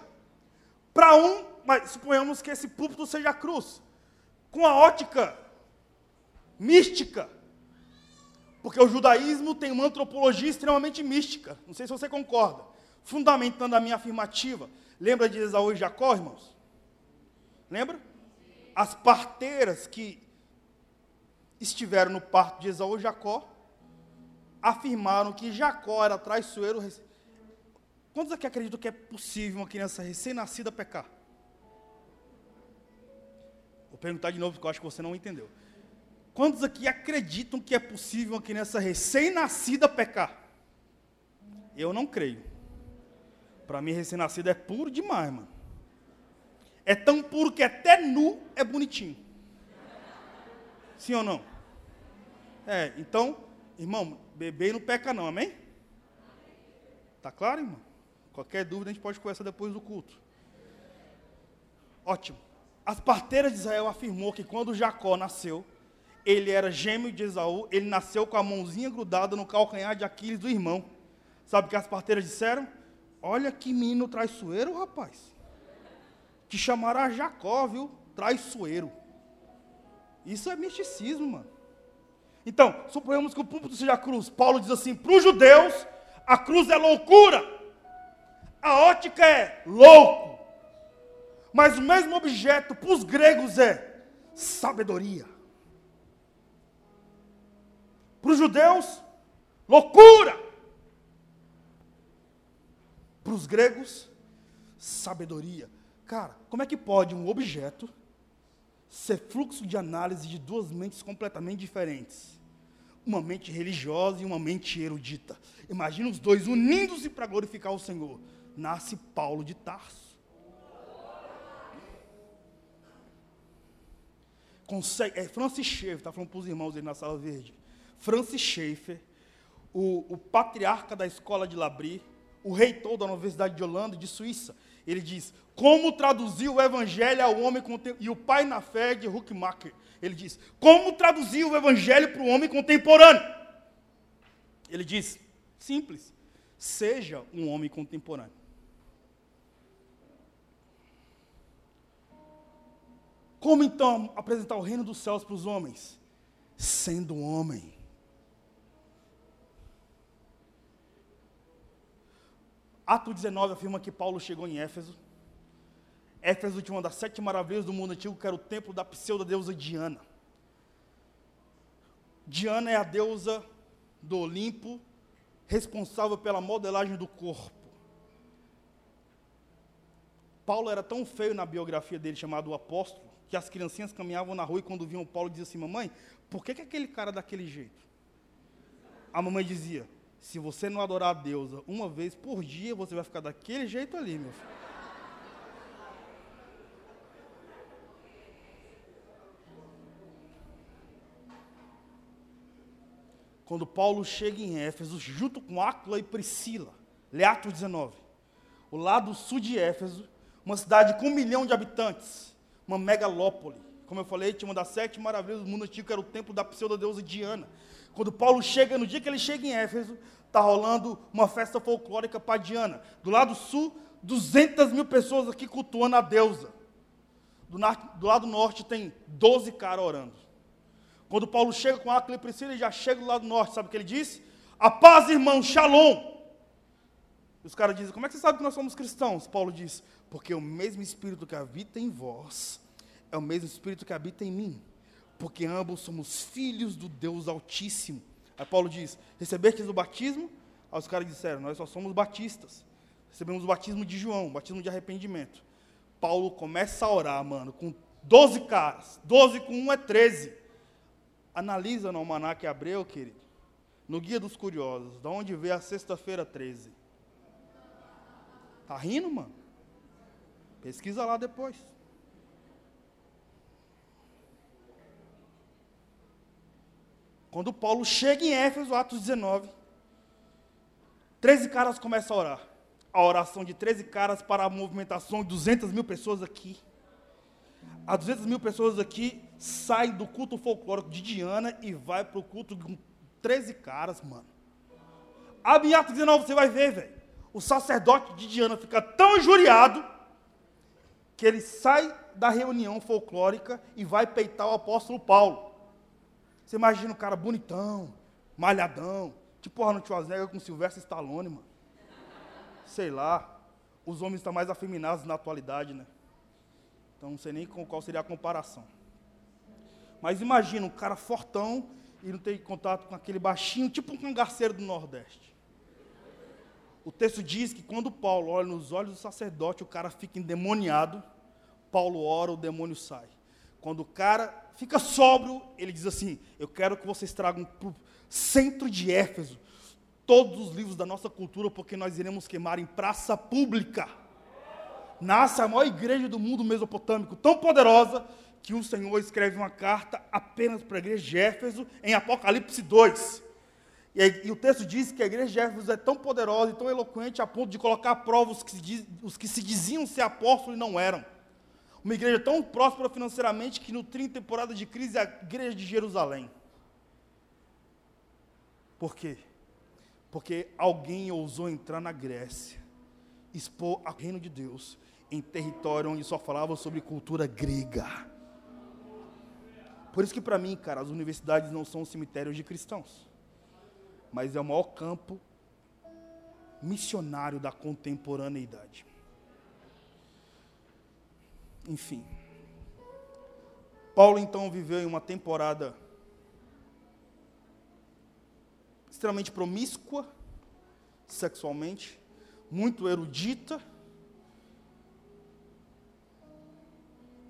Para um, mas suponhamos que esse púlpito seja a cruz, com a ótica mística porque o judaísmo tem uma antropologia extremamente mística. Não sei se você concorda. Fundamentando a minha afirmativa. Lembra de Esaú e Jacó, irmãos? Lembra? As parteiras que estiveram no parto de Esaú e Jacó afirmaram que Jacó era traiçoeiro. Quantos aqui acreditam que é possível uma criança recém-nascida pecar? Perguntar de novo, porque eu acho que você não entendeu. Quantos aqui acreditam que é possível uma criança recém-nascida pecar? Eu não creio. Para mim, recém-nascido é puro demais, mano. É tão puro que até nu é bonitinho. Sim ou não? É, então, irmão, bebê não peca não, amém? Tá claro, irmão? Qualquer dúvida a gente pode conversar depois do culto. Ótimo. As parteiras de Israel afirmou que quando Jacó nasceu, ele era gêmeo de Esaú, ele nasceu com a mãozinha grudada no calcanhar de Aquiles do irmão. Sabe o que as parteiras disseram? Olha que menino traiçoeiro, rapaz. Te chamará Jacó, viu? Traiçoeiro. Isso é misticismo, mano. Então, suponhamos que o púlpito seja a cruz. Paulo diz assim: para os judeus, a cruz é loucura. A ótica é louco. Mas o mesmo objeto para os gregos é sabedoria. Para os judeus, loucura. Para os gregos, sabedoria. Cara, como é que pode um objeto ser fluxo de análise de duas mentes completamente diferentes? Uma mente religiosa e uma mente erudita. Imagina os dois unindo-se para glorificar o Senhor. Nasce Paulo de Tarso. Consegue, é Francis Schaeffer, está falando para os irmãos aí na sala verde. Francis Schaeffer, o, o patriarca da escola de Labri, o reitor da Universidade de Holanda, de Suíça. Ele diz: Como traduzir o evangelho ao homem contemporâneo? E o pai na fé de Huckmacher. Ele diz: Como traduzir o evangelho para o homem contemporâneo? Ele diz: Simples. Seja um homem contemporâneo. Como então apresentar o reino dos céus para os homens? Sendo homem. Ato 19 afirma que Paulo chegou em Éfeso. Éfeso tinha uma das sete maravilhas do mundo antigo, que era o templo da pseudo-deusa Diana. Diana é a deusa do Olimpo, responsável pela modelagem do corpo. Paulo era tão feio na biografia dele, chamado o apóstolo, que as criancinhas caminhavam na rua e quando viam Paulo diziam assim: Mamãe, por que, que aquele cara é daquele jeito? A mamãe dizia: se você não adorar a deusa uma vez por dia, você vai ficar daquele jeito ali, meu filho. Quando Paulo chega em Éfeso, junto com Áquila e Priscila, lê Atos 19, o lado sul de Éfeso, uma cidade com um milhão de habitantes, uma megalópole. Como eu falei, tinha uma das sete maravilhas do mundo antigo, era o templo da pseudo-deusa Diana. Quando Paulo chega, no dia que ele chega em Éfeso, está rolando uma festa folclórica para Diana. Do lado sul, 200 mil pessoas aqui cultuando a deusa. Do, do lado norte tem 12 caras orando. Quando Paulo chega com Aquila e Priscila, ele já chega do lado norte, sabe o que ele diz? A paz, irmão, shalom. Os caras dizem, como é que você sabe que nós somos cristãos? Paulo diz, porque o mesmo Espírito que habita em vós é o mesmo Espírito que habita em mim porque ambos somos filhos do Deus Altíssimo. Aí Paulo diz: Recebestes o batismo? Aí os caras disseram: Nós só somos batistas. Recebemos o batismo de João, o batismo de arrependimento. Paulo começa a orar, mano, com 12 caras. 12 com 1 é 13. Analisa no Almanac Abreu, querido. No Guia dos Curiosos, da onde vê a sexta-feira 13. Tá rindo, mano? Pesquisa lá depois. Quando Paulo chega em Éfeso, Atos 19, 13 caras começam a orar. A oração de 13 caras para a movimentação de 200 mil pessoas aqui. As 200 mil pessoas aqui saem do culto folclórico de Diana e vai para o culto com 13 caras, mano. Abre Atos 19, você vai ver, velho. O sacerdote de Diana fica tão injuriado que ele sai da reunião folclórica e vai peitar o apóstolo Paulo. Você imagina um cara bonitão, malhadão, tipo Arnold Schwarzenegger com Silvestre Stallone, mano. Sei lá, os homens estão mais afeminados na atualidade, né? Então não sei nem qual seria a comparação. Mas imagina um cara fortão e não ter contato com aquele baixinho, tipo um cangaceiro do Nordeste. O texto diz que quando Paulo olha nos olhos do sacerdote, o cara fica endemoniado. Paulo ora, o demônio sai. Quando o cara fica sóbrio, ele diz assim: Eu quero que vocês tragam para o centro de Éfeso todos os livros da nossa cultura, porque nós iremos queimar em praça pública. Nasce a maior igreja do mundo mesopotâmico, tão poderosa, que o Senhor escreve uma carta apenas para a igreja de Éfeso, em Apocalipse 2. E, e, o texto diz que a igreja de Éfeso é tão poderosa e tão eloquente a ponto de colocar à prova os que se, diz, os que se diziam ser apóstolos e não eram. Uma igreja tão próspera financeiramente que nutria em temporada de crise é a igreja de Jerusalém. Por quê? Porque alguém ousou entrar na Grécia, expor o reino de Deus em território onde só falava sobre cultura grega. Por isso que para mim, cara, as universidades não são cemitérios de cristãos, mas é o maior campo missionário da contemporaneidade. Enfim. Paulo então viveu em uma temporada extremamente promíscua sexualmente, muito erudita.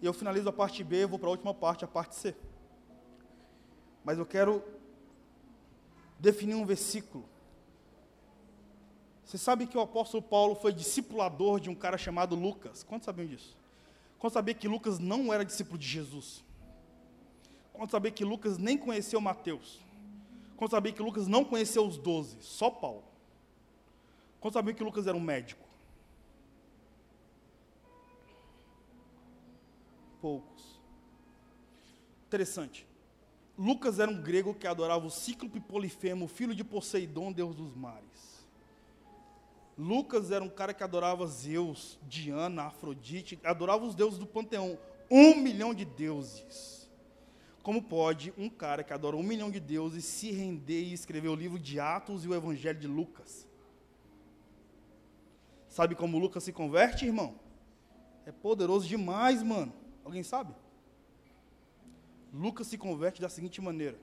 E eu finalizo a parte B, vou para a última parte, a parte C. Mas eu quero definir um versículo. Você sabe que o apóstolo Paulo foi discipulador de um cara chamado Lucas. Quantos sabiam disso? Quando saber que Lucas não era discípulo de Jesus. Quando saber que Lucas nem conheceu Mateus. Quando saber que Lucas não conheceu os doze, só Paulo. Quando saber que Lucas era um médico. Poucos. Interessante. Lucas era um grego que adorava o Cíclope Polifemo, filho de Poseidon, deus dos mares. Lucas era um cara que adorava Zeus, Diana, Afrodite, adorava os deuses do panteão. Um milhão de deuses. Como pode um cara que adora um milhão de deuses se render e escrever o livro de Atos e o Evangelho de Lucas? Sabe como Lucas se converte, irmão? É poderoso demais, mano. Alguém sabe? Lucas se converte da seguinte maneira.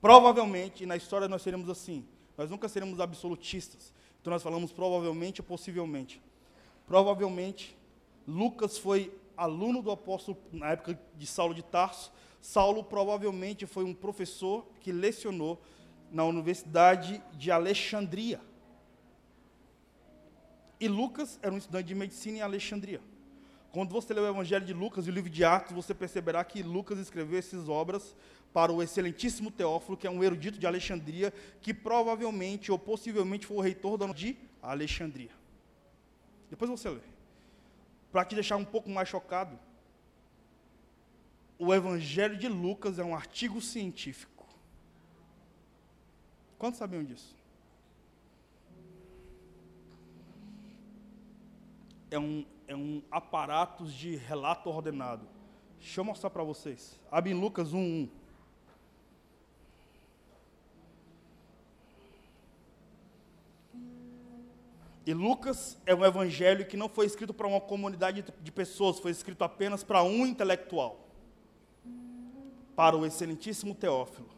Provavelmente, na história nós seremos assim. Nós nunca seremos absolutistas. Então nós falamos provavelmente ou possivelmente. Provavelmente, Lucas foi aluno do apóstolo na época de Saulo de Tarso. Saulo provavelmente foi um professor que lecionou na Universidade de Alexandria. E Lucas era um estudante de medicina em Alexandria. Quando você lê o Evangelho de Lucas e o livro de Atos, você perceberá que Lucas escreveu essas obras para o excelentíssimo Teófilo, que é um erudito de Alexandria, que provavelmente ou possivelmente foi o reitor de Alexandria. Depois você lê. Para te deixar um pouco mais chocado, o Evangelho de Lucas é um artigo científico. Quantos sabiam disso? É um, é um aparato de relato ordenado. Deixa eu mostrar para vocês. Abre em Lucas 1.1. E Lucas é um evangelho que não foi escrito para uma comunidade de pessoas, foi escrito apenas para um intelectual, para o excelentíssimo Teófilo.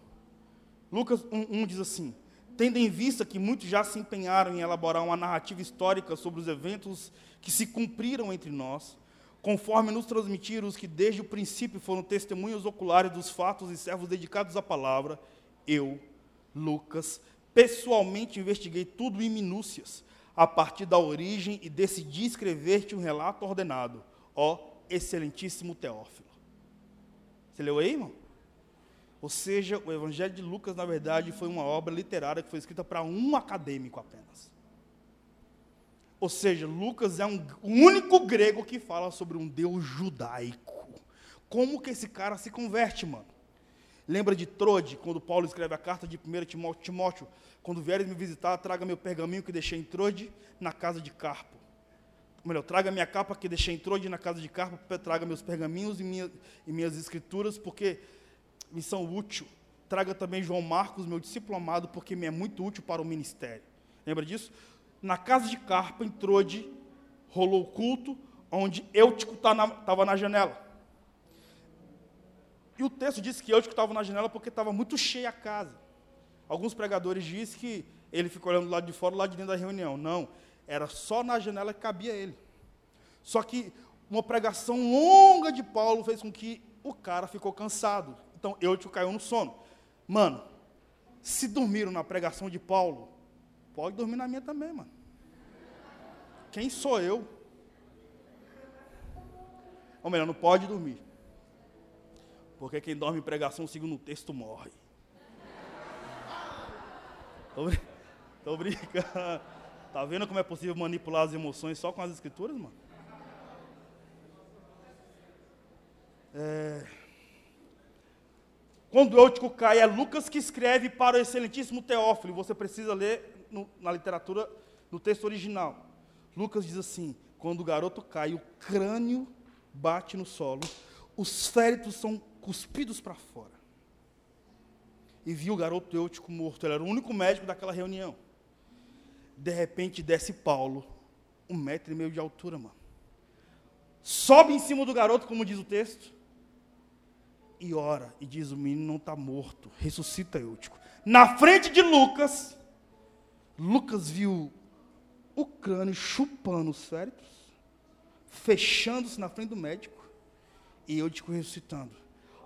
Lucas 1, 1 diz assim: tendo em vista que muitos já se empenharam em elaborar uma narrativa histórica sobre os eventos que se cumpriram entre nós, conforme nos transmitiram os que desde o princípio foram testemunhas oculares dos fatos e servos dedicados à palavra, eu, Lucas, pessoalmente investiguei tudo em minúcias, a partir da origem e decidi escrever-te um relato ordenado, ó excelentíssimo Teófilo. Você leu aí, irmão? Ou seja, o Evangelho de Lucas, na verdade, foi uma obra literária que foi escrita para um acadêmico apenas. Ou seja, Lucas é um, o único grego que fala sobre um Deus judaico. Como que esse cara se converte, mano? Lembra de Trode, quando Paulo escreve a carta de 1 Timóteo, Timóteo, quando vieres me visitar, traga meu pergaminho que deixei em Trode na casa de Carpo. Melhor, traga minha capa que deixei em Trode na casa de Carpo, traga meus pergaminhos e, minha, e minhas escrituras, porque me são útil. Traga também João Marcos, meu discípulo amado, porque me é muito útil para o ministério. Lembra disso? Na casa de Carpo, em Trode, rolou o culto, onde Eutico estava tá na janela. E o texto diz que Eutico estava na janela porque estava muito cheia a casa. Alguns pregadores dizem que ele ficou olhando do lado de fora, do lado de dentro da reunião. Não, era só na janela que cabia ele. Só que uma pregação longa de Paulo fez com que o cara ficou cansado. Então Eutico caiu no sono. Mano, se dormiram na pregação de Paulo, pode dormir na minha também, mano. Quem sou eu? Ou melhor, não pode dormir. Porque quem dorme em pregação, segundo o texto, morre. Tô, brin tô brincando. Tá vendo como é possível manipular as emoções só com as escrituras, mano? É... Quando o Eutico cai, é Lucas que escreve para o excelentíssimo Teófilo. Você precisa ler no, na literatura, no texto original. Lucas diz assim: quando o garoto cai, o crânio bate no solo, os féritos são cuspidos para fora. E viu o garoto Eutico morto. Ele era o único médico daquela reunião. De repente desce Paulo, um metro e meio de altura, mano. Sobe em cima do garoto, como diz o texto, e ora, e diz: O menino não está morto, ressuscita Eutico. Na frente de Lucas, Lucas viu o crânio chupando os féritos, fechando-se na frente do médico, e Eutico ressuscitando.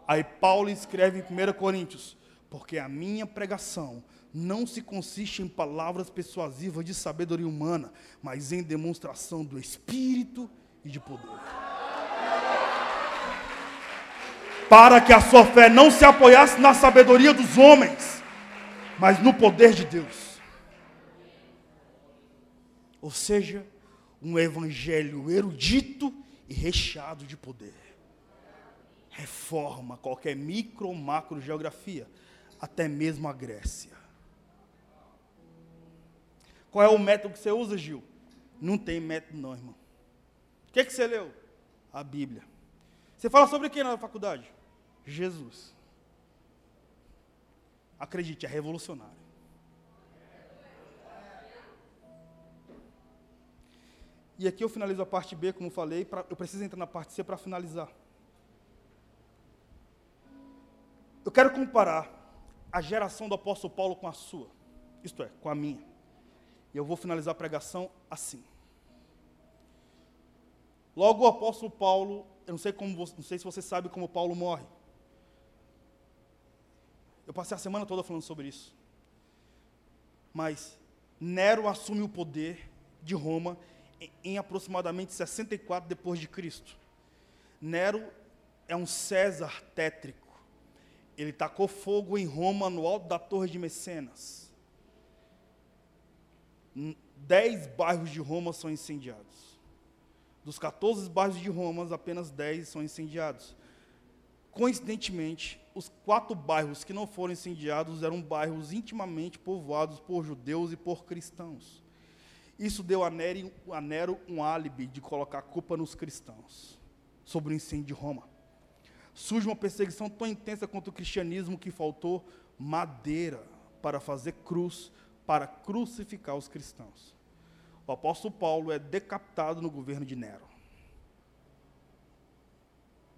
Aí Paulo escreve em 1 Coríntios: Porque a minha pregação não se consiste em palavras persuasivas de sabedoria humana, mas em demonstração do Espírito e de poder. Para que a sua fé não se apoiasse na sabedoria dos homens, mas no poder de Deus. Ou seja, um evangelho erudito e recheado de poder reforma qualquer micro ou macro geografia, até mesmo a Grécia. Qual é o método que você usa, Gil? Não tem método não, irmão. O que, é que você leu? A Bíblia. Você fala sobre quem na faculdade? Jesus. Acredite, é revolucionário. E aqui eu finalizo a parte B, como falei, pra, eu preciso entrar na parte C para finalizar. Eu quero comparar a geração do apóstolo Paulo com a sua, isto é, com a minha. E eu vou finalizar a pregação assim. Logo o apóstolo Paulo, eu não sei, como, não sei se você sabe como Paulo morre. Eu passei a semana toda falando sobre isso. Mas Nero assume o poder de Roma em, aproximadamente 64 depois de Cristo. Nero é um César tétrico ele tacou fogo em Roma, no alto da Torre de Mecenas. Dez bairros de Roma são incendiados. Dos 14 bairros de Roma, apenas 10 são incendiados. Coincidentemente, os quatro bairros que não foram incendiados eram bairros intimamente povoados por judeus e por cristãos. Isso deu a Nero, um álibi de colocar a culpa nos cristãos sobre o incêndio de Roma surge uma perseguição tão intensa contra o cristianismo que faltou madeira para fazer cruz, para crucificar os cristãos. O apóstolo Paulo é decapitado no governo de Nero.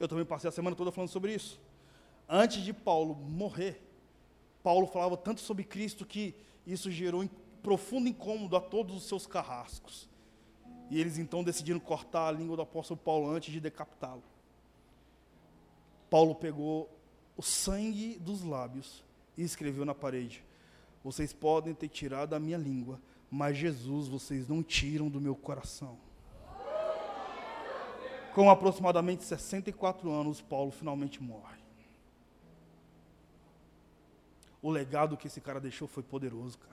Eu também passei a semana toda falando sobre isso. Antes de Paulo morrer, Paulo falava tanto sobre Cristo que Isso gerou profundo incômodo a todos os seus carrascos. E eles então decidiram cortar a língua do apóstolo Paulo antes de decapitá-lo. Paulo pegou o sangue dos lábios e escreveu na parede: Vocês podem ter tirado a minha língua, mas Jesus vocês não tiram do meu coração. Com aproximadamente 64 anos, Paulo finalmente morre. O legado que esse cara deixou foi poderoso, cara.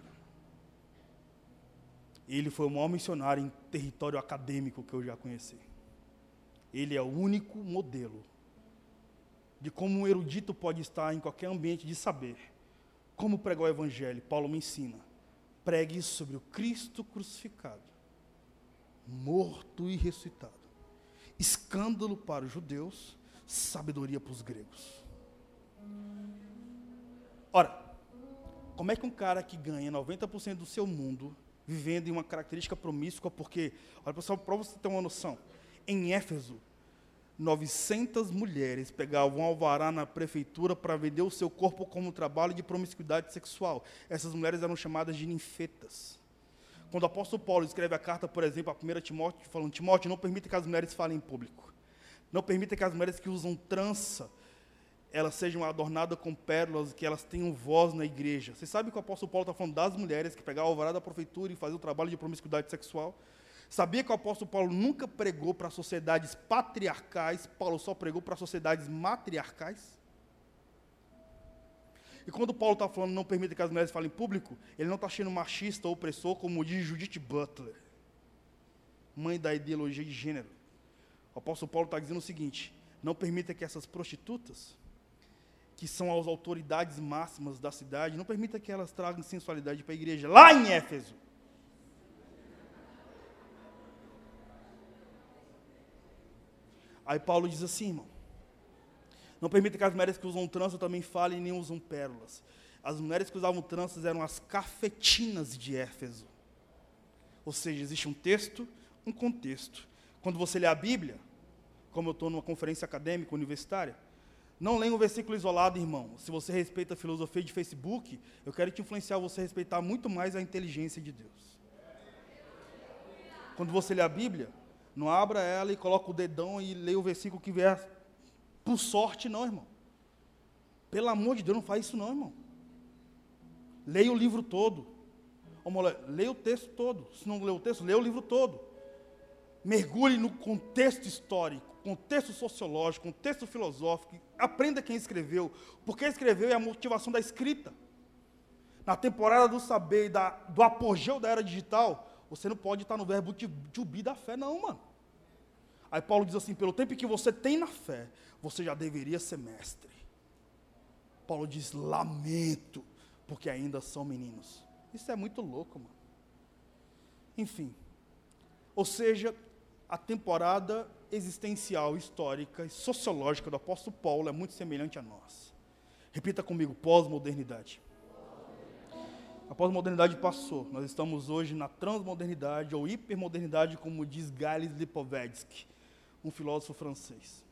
Ele foi o maior missionário em território acadêmico que eu já conheci. Ele é o único modelo de como um erudito pode estar em qualquer ambiente de saber. Como pregar o evangelho? Paulo me ensina. Pregue sobre o Cristo crucificado, morto e ressuscitado. Escândalo para os judeus, sabedoria para os gregos. Ora, como é que um cara que ganha 90% do seu mundo vivendo em uma característica promíscua, porque, olha pessoal, para você ter uma noção, em Éfeso, 900 mulheres pegavam alvará na prefeitura para vender o seu corpo como trabalho de promiscuidade sexual. Essas mulheres eram chamadas de ninfetas. Quando o apóstolo Paulo escreve a carta, por exemplo, a 1 Timóteo, falando: Timóteo, não permita que as mulheres falem em público. Não permita que as mulheres que usam trança elas sejam adornadas com pérolas, que elas tenham voz na igreja. Você sabe que o apóstolo Paulo está falando das mulheres que pegavam a alvará da prefeitura e faziam o trabalho de promiscuidade sexual? Sabia que o apóstolo Paulo nunca pregou para sociedades patriarcais, Paulo só pregou para sociedades matriarcais? E quando Paulo está falando não permita que as mulheres falem em público, ele não está sendo machista ou opressor, como diz Judith Butler, mãe da ideologia de gênero. O apóstolo Paulo está dizendo o seguinte: não permita que essas prostitutas que são as autoridades máximas da cidade, não permita que elas tragam sensualidade para a igreja, lá em Éfeso. Aí Paulo diz assim, irmão, não permita que as mulheres que usam trança também falem nem usam pérolas. As mulheres que usavam tranças eram as cafetinas de Éfeso. Ou seja, existe um texto, um contexto. Quando você lê a Bíblia, como eu estou numa conferência acadêmica universitária, não leia um versículo isolado, irmão. Se você respeita a filosofia de Facebook, eu quero te influenciar você a respeitar muito mais a inteligência de Deus. Quando você lê a Bíblia, não abra ela e coloca o dedão e leia o versículo que vier por sorte, não, irmão. Pelo amor de Deus, não faz isso não, irmão. Leia o livro todo. leia o texto todo. Se não lê o texto, leia o livro todo. Mergulhe no contexto histórico contexto sociológico, contexto filosófico, aprenda quem escreveu, porque escreveu é a motivação da escrita. Na temporada do saber e da, do apogeu da era digital, você não pode estar no verbo to da fé, não, mano. Aí Paulo diz assim: pelo tempo que você tem na fé, você já deveria ser mestre. Paulo diz: lamento, porque ainda são meninos. Isso é muito louco, mano. Enfim. Ou seja, a temporada existencial, histórica e sociológica do apóstolo Paulo é muito semelhante a nós. Repita comigo: pós-modernidade. A pós-modernidade passou. Nós estamos hoje na transmodernidade ou hipermodernidade, como diz Gales Lipovetsky, um filósofo francês.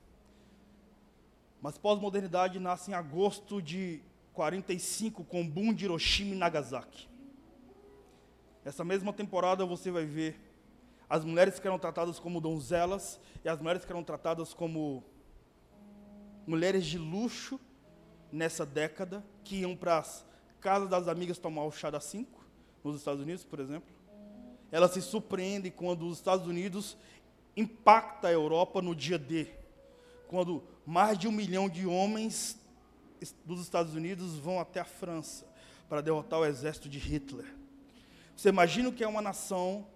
Mas pós-modernidade nasce em agosto de 45 com o boom de Hiroshima e Nagasaki. Essa mesma temporada você vai ver as mulheres que eram tratadas como donzelas e as mulheres que eram tratadas como mulheres de luxo nessa década, que iam para as casas das amigas tomar o chá das cinco, nos Estados Unidos, por exemplo. Ela se surpreende quando os Estados Unidos impacta a Europa no dia D, quando mais de um milhão de homens dos Estados Unidos vão até a França para derrotar o exército de Hitler. Você imagina o que é uma nação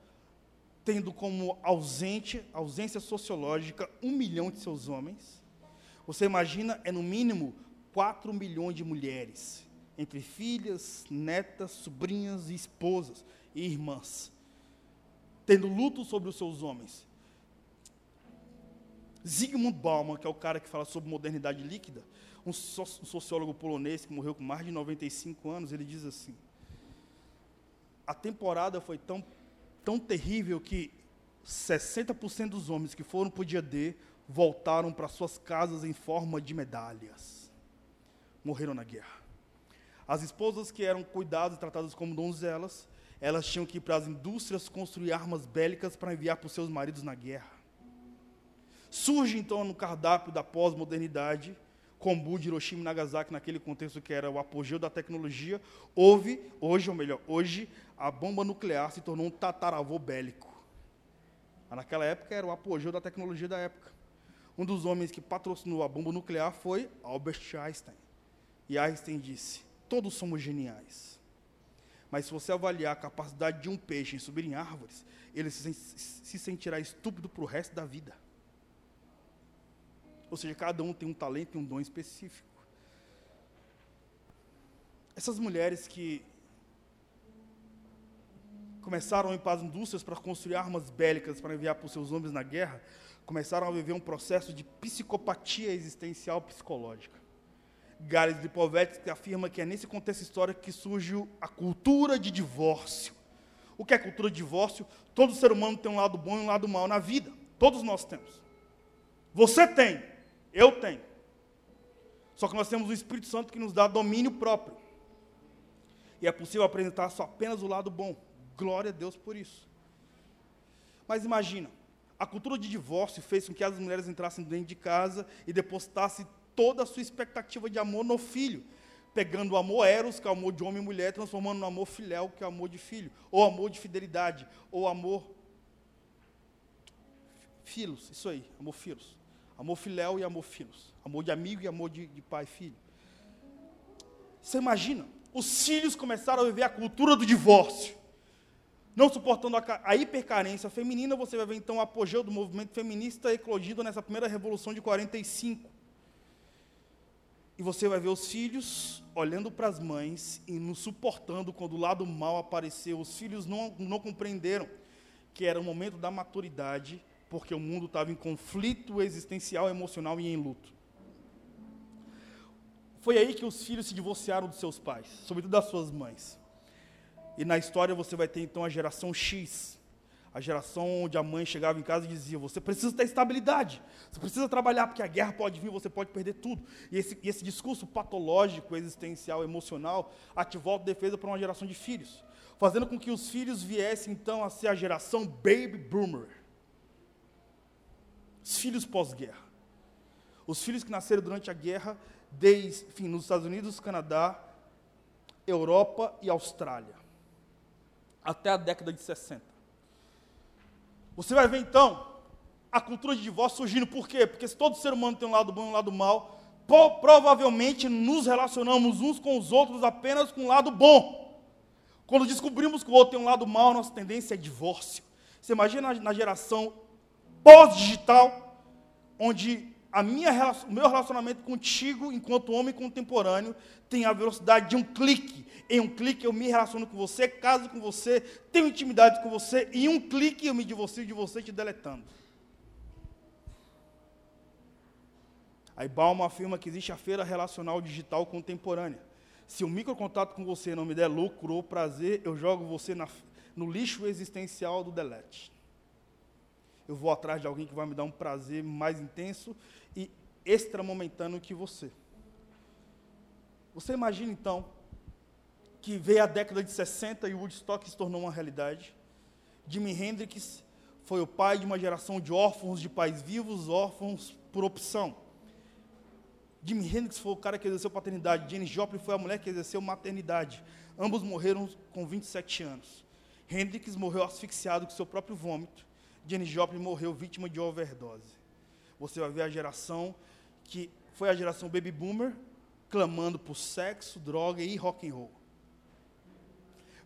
tendo como ausente, ausência sociológica, um milhão de seus homens. Você imagina, é no mínimo 4 milhões de mulheres, entre filhas, netas, sobrinhas e esposas e irmãs, tendo luto sobre os seus homens. Zygmunt Bauman, que é o cara que fala sobre modernidade líquida, um sociólogo polonês que morreu com mais de 95 anos, ele diz assim: a temporada foi tão tão terrível que 60% dos homens que foram para o dia D voltaram para suas casas em forma de medalhas. Morreram na guerra. As esposas que eram cuidadas e tratadas como donzelas, elas tinham que ir para as indústrias construir armas bélicas para enviar para os seus maridos na guerra. Surge então no cardápio da pós-modernidade, Kombu de Hiroshima e Nagasaki, naquele contexto que era o apogeu da tecnologia, houve, hoje, ou melhor, hoje, a bomba nuclear se tornou um tataravô bélico. Mas naquela época era o apogeu da tecnologia da época. Um dos homens que patrocinou a bomba nuclear foi Albert Einstein. E Einstein disse: Todos somos geniais. Mas se você avaliar a capacidade de um peixe em subir em árvores, ele se, se sentirá estúpido para o resto da vida. Ou seja, cada um tem um talento e um dom específico. Essas mulheres que começaram a ir para as indústrias para construir armas bélicas para enviar para os seus homens na guerra, começaram a viver um processo de psicopatia existencial psicológica. Gales Lipovetsky afirma que é nesse contexto histórico que surge a cultura de divórcio. O que é cultura de divórcio? Todo ser humano tem um lado bom e um lado mau na vida. Todos nós temos. Você tem, eu tenho. Só que nós temos o Espírito Santo que nos dá domínio próprio. E é possível apresentar só apenas o lado bom. Glória a Deus por isso. Mas imagina, a cultura de divórcio fez com que as mulheres entrassem dentro de casa e depositassem toda a sua expectativa de amor no filho, pegando o amor eros, que é o amor de homem e mulher, transformando no amor filéu, que é o amor de filho, ou amor de fidelidade, ou amor filhos, isso aí, amor filhos. Amor filéu e amor filhos. Amor de amigo e amor de, de pai e filho. Você imagina? Os filhos começaram a viver a cultura do divórcio. Não suportando a, a hipercarência feminina, você vai ver então o apogeu do movimento feminista eclodido nessa primeira revolução de 45. E você vai ver os filhos olhando para as mães e nos suportando quando o lado mal apareceu. Os filhos não, não compreenderam que era o momento da maturidade, porque o mundo estava em conflito existencial, emocional e em luto. Foi aí que os filhos se divorciaram dos seus pais, sobretudo das suas mães. E na história você vai ter então a geração X, a geração onde a mãe chegava em casa e dizia: Você precisa ter estabilidade, você precisa trabalhar, porque a guerra pode vir, você pode perder tudo. E esse, esse discurso patológico, existencial, emocional, ativou a defesa para uma geração de filhos, fazendo com que os filhos viessem então a ser a geração baby boomer os filhos pós-guerra. Os filhos que nasceram durante a guerra, desde, enfim, nos Estados Unidos, Canadá, Europa e Austrália, até a década de 60. Você vai ver então a cultura de divórcio surgindo, por quê? Porque se todo ser humano tem um lado bom e um lado mau, provavelmente nos relacionamos uns com os outros apenas com um lado bom. Quando descobrimos que o outro tem um lado mau, nossa tendência é divórcio. Você imagina na geração pós-digital, onde a minha, o meu relacionamento contigo, enquanto homem contemporâneo, tem a velocidade de um clique. Em um clique eu me relaciono com você, caso com você, tenho intimidade com você, e em um clique eu me divorcio de você te deletando. Aí Bauman afirma que existe a feira relacional digital contemporânea. Se o microcontato com você não me der lucro ou prazer, eu jogo você na, no lixo existencial do delete. Eu vou atrás de alguém que vai me dar um prazer mais intenso e extramomentâneo que você. Você imagina então que veio a década de 60 e Woodstock se tornou uma realidade. Jimi Hendrix foi o pai de uma geração de órfãos de pais vivos, órfãos por opção. Jimi Hendrix foi o cara que exerceu paternidade, Janis Joplin foi a mulher que exerceu maternidade. Ambos morreram com 27 anos. Hendrix morreu asfixiado com seu próprio vômito. Janis Joplin morreu vítima de overdose você vai ver a geração que foi a geração baby boomer, clamando por sexo, droga e rock and roll.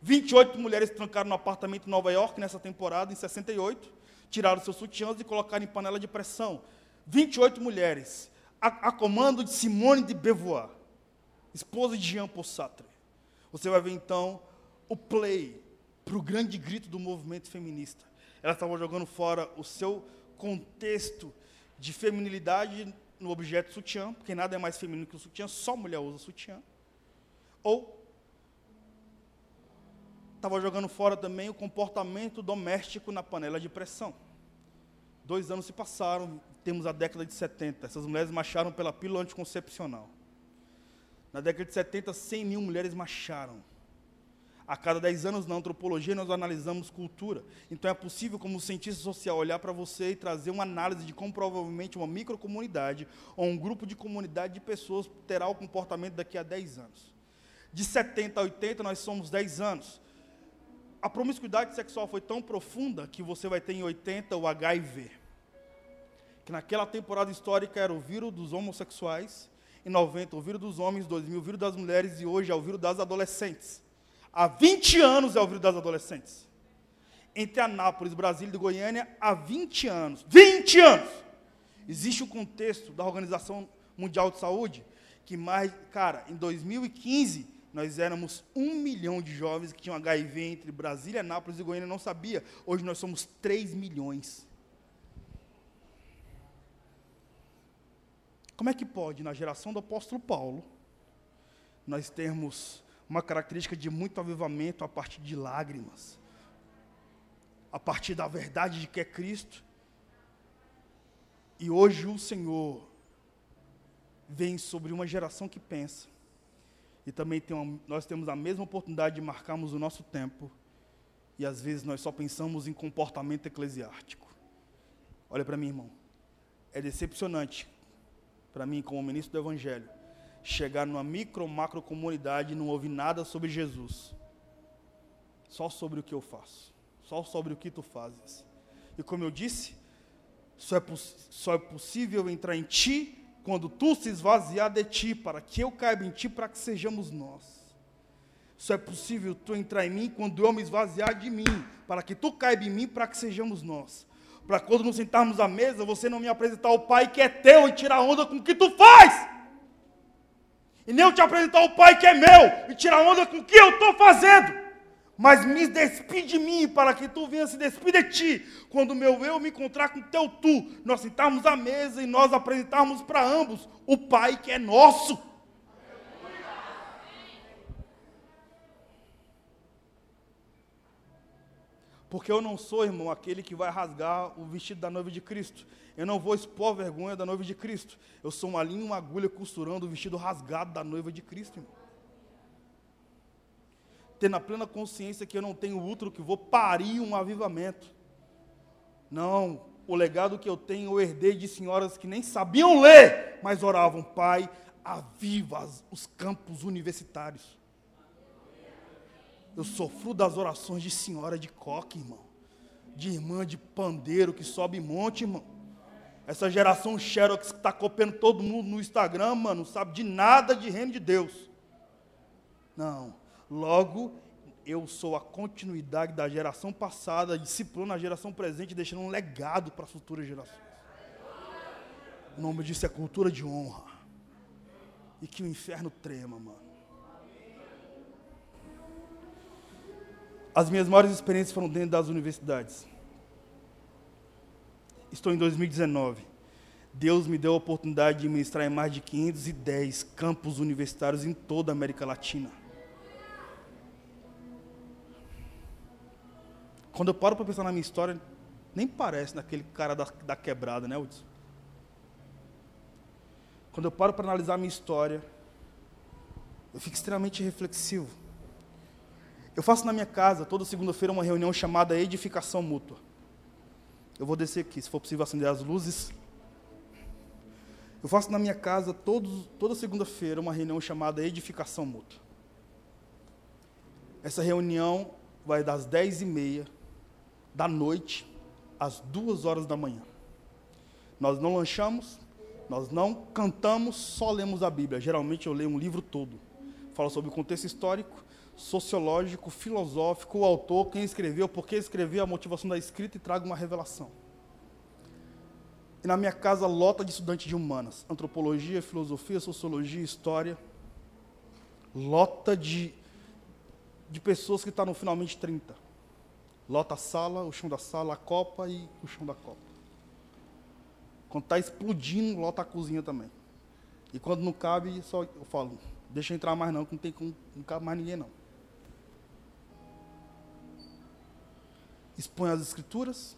28 mulheres trancaram no apartamento em Nova York nessa temporada, em 68, tiraram seus sutiãs e colocaram em panela de pressão. 28 mulheres, a, a comando de Simone de Beauvoir, esposa de Jean Paul Sartre. Você vai ver então o play para o grande grito do movimento feminista. Elas estavam jogando fora o seu contexto de feminilidade no objeto sutiã, porque nada é mais feminino que o sutiã, só mulher usa sutiã. Ou estava jogando fora também o comportamento doméstico na panela de pressão. Dois anos se passaram, temos a década de 70. Essas mulheres marcharam pela pílula anticoncepcional. Na década de 70, 100 mil mulheres marcharam. A cada 10 anos, na antropologia, nós analisamos cultura. Então, é possível, como cientista social, olhar para você e trazer uma análise de como provavelmente uma microcomunidade ou um grupo de comunidade de pessoas terá o comportamento daqui a 10 anos. De 70 a 80, nós somos 10 anos. A promiscuidade sexual foi tão profunda que você vai ter em 80 o HIV. Que naquela temporada histórica era o vírus dos homossexuais, em 90 o vírus dos homens, 2000 o vírus das mulheres e hoje é o vírus das adolescentes. Há 20 anos é o vírus das adolescentes. Entre Anápolis, Brasília e Goiânia, há 20 anos. 20 anos! Existe o um contexto da Organização Mundial de Saúde que mais, cara, em 2015 nós éramos um milhão de jovens que tinham HIV entre Brasília, Anápolis e Goiânia, não sabia. Hoje nós somos 3 milhões. Como é que pode, na geração do apóstolo Paulo, nós termos uma característica de muito avivamento a partir de lágrimas, a partir da verdade de que é Cristo. E hoje o Senhor vem sobre uma geração que pensa. E também tem uma, nós temos a mesma oportunidade de marcarmos o nosso tempo. E às vezes nós só pensamos em comportamento eclesiástico. Olha para mim, irmão. É decepcionante para mim, como ministro do Evangelho, chegar numa micro, macro comunidade e não ouvir nada sobre Jesus. Só sobre o que eu faço. Só sobre o que tu fazes. E como eu disse, só é, só é possível entrar em ti quando tu se esvaziar de ti, para que eu caiba em ti, para que sejamos nós. Só é possível tu entrar em mim quando eu me esvaziar de mim, para que tu caiba em mim, para que sejamos nós. Para quando nos sentarmos à mesa, você não me apresentar o Pai que é teu e tirar onda com o que tu faz. E nem eu te apresentar o Pai que é meu e tirar onda com o que eu estou fazendo. Mas me despide de mim para que tu venha se despedir de ti. Quando meu eu me encontrar com teu tu, nós sentarmos à mesa e nós apresentarmos para ambos o Pai que é nosso. Porque eu não sou, irmão, aquele que vai rasgar o vestido da noiva de Cristo. Eu não vou expor vergonha da noiva de Cristo. Eu sou uma linha uma agulha costurando o vestido rasgado da noiva de Cristo, irmão. Tendo a plena consciência que eu não tenho outro que vou parir um avivamento. Não, o legado que eu tenho eu herdei de senhoras que nem sabiam ler, mas oravam, Pai, aviva os campos universitários. Eu sofro das orações de senhora de coque, irmão. De irmã de pandeiro que sobe monte, irmão. Essa geração Xerox que está copiando todo mundo no Instagram, mano, não sabe de nada de reino de Deus. Não. Logo, eu sou a continuidade da geração passada, discipulando a geração presente, deixando um legado para as futuras gerações. O nome disso é cultura de honra. E que o inferno trema, mano. As minhas maiores experiências foram dentro das universidades. Estou em 2019. Deus me deu a oportunidade de ministrar em mais de 510 campos universitários em toda a América Latina. Quando eu paro para pensar na minha história, nem parece naquele cara da, da quebrada, né, Hudson? Quando eu paro para analisar a minha história, eu fico extremamente reflexivo. Eu faço na minha casa, toda segunda-feira, uma reunião chamada Edificação Mútua. Eu vou descer aqui, se for possível acender as luzes. Eu faço na minha casa, toda segunda-feira, uma reunião chamada Edificação Mútua. Essa reunião vai das 10 e meia da noite às duas horas da manhã. Nós não lanchamos, nós não cantamos, só lemos a Bíblia. Geralmente eu leio um livro todo. Fala sobre o contexto histórico, sociológico, filosófico, o autor, quem escreveu, por que escreveu, a motivação da escrita e traga uma revelação. E na minha casa lota de estudantes de humanas, antropologia, filosofia, sociologia, história. Lota de, de pessoas que estão tá no finalmente 30. Lota a sala, o chão da sala, a copa e o chão da copa. Quando está explodindo, lota a cozinha também. E quando não cabe, só eu falo, deixa entrar mais não, que não tem não cabe mais ninguém não. Expõe as escrituras.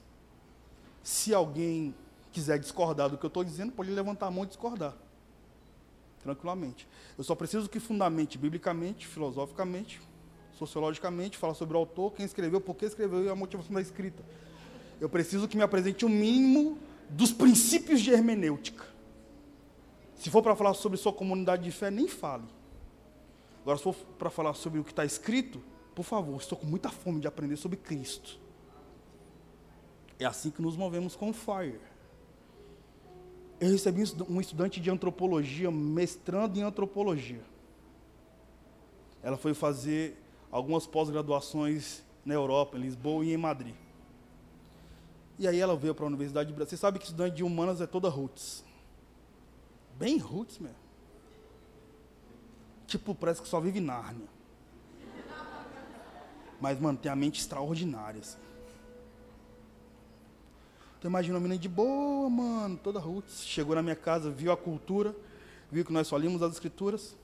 Se alguém quiser discordar do que eu estou dizendo, pode levantar a mão e discordar. tranquilamente. Eu só preciso que fundamente biblicamente, filosoficamente, sociologicamente, fala sobre o autor, quem escreveu, por que escreveu e a motivação da escrita. Eu preciso que me apresente o mínimo dos princípios de hermenêutica. Se for para falar sobre sua comunidade de fé, nem fale. Agora, se for para falar sobre o que está escrito, por favor, estou com muita fome de aprender sobre Cristo. É assim que nos movemos com Fire. Eu recebi um estudante de antropologia, mestrando em antropologia. Ela foi fazer algumas pós-graduações na Europa, em Lisboa e em Madrid. E aí ela veio para a Universidade de Brasília. Você sabe que estudante de humanas é toda roots. Bem roots mesmo. Tipo, parece que só vive Nárnia. Mas, mano, tem a mente extraordinária. Assim. Então imagina uma menina de boa, mano, toda roots. Chegou na minha casa, viu a cultura, viu que nós só líamos as escrituras.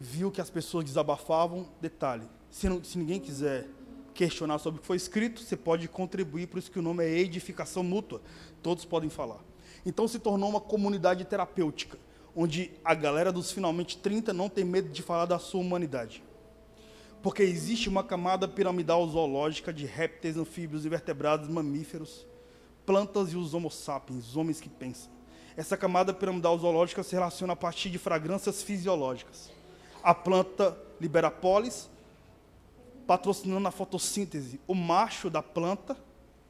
Viu que as pessoas desabafavam. Detalhe, se, não, se ninguém quiser questionar sobre o que foi escrito, você pode contribuir, por isso que o nome é edificação mútua. Todos podem falar. Então se tornou uma comunidade terapêutica, onde a galera dos finalmente 30 não tem medo de falar da sua humanidade. Porque existe uma camada piramidal zoológica de répteis, anfíbios, invertebrados, mamíferos, plantas e os homo sapiens, homens que pensam. Essa camada piramidal zoológica se relaciona a partir de fragrâncias fisiológicas. A planta libera pólis, patrocinando a fotossíntese. O macho da planta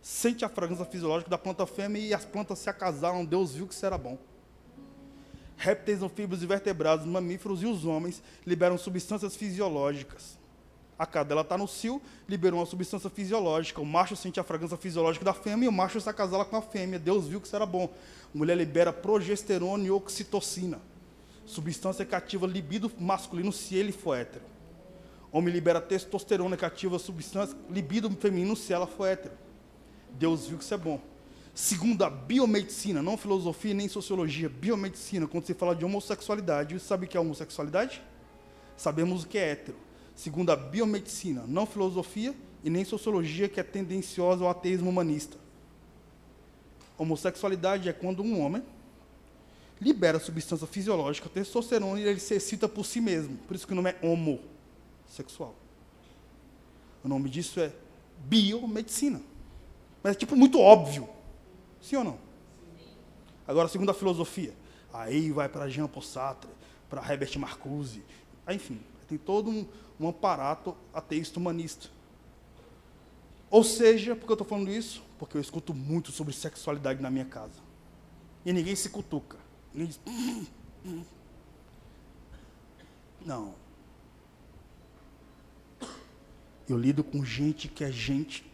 sente a fragrância fisiológica da planta fêmea e as plantas se acasalam. Deus viu que isso era bom. Répteis, anfíbios e vertebrados, mamíferos e os homens liberam substâncias fisiológicas. A cadela está no cio, liberou uma substância fisiológica. O macho sente a fragrância fisiológica da fêmea e o macho se acasala com a fêmea. Deus viu que isso era bom. A mulher libera progesterona e oxitocina. Substância que ativa libido masculino se ele for hétero. Homem libera testosterona que ativa substância, libido feminino se ela for hétero. Deus viu que isso é bom. Segundo a biomedicina, não filosofia nem sociologia, biomedicina, quando se fala de homossexualidade, você sabe o que é homossexualidade? Sabemos o que é hétero. Segundo a biomedicina, não filosofia e nem sociologia, que é tendenciosa ao ateísmo humanista. Homossexualidade é quando um homem libera substância fisiológica, testosterona, e ele se excita por si mesmo. Por isso que o nome é homossexual. O nome disso é biomedicina. Mas é tipo muito óbvio. Sim ou não? Agora, segundo a filosofia, aí vai para Jean Paul Sartre, para Herbert Marcuse, enfim, tem todo um, um aparato ateísta humanista. Ou seja, por que eu estou falando isso? Porque eu escuto muito sobre sexualidade na minha casa. E ninguém se cutuca. Ninguém diz, hum, hum. Não. Eu lido com gente que é gente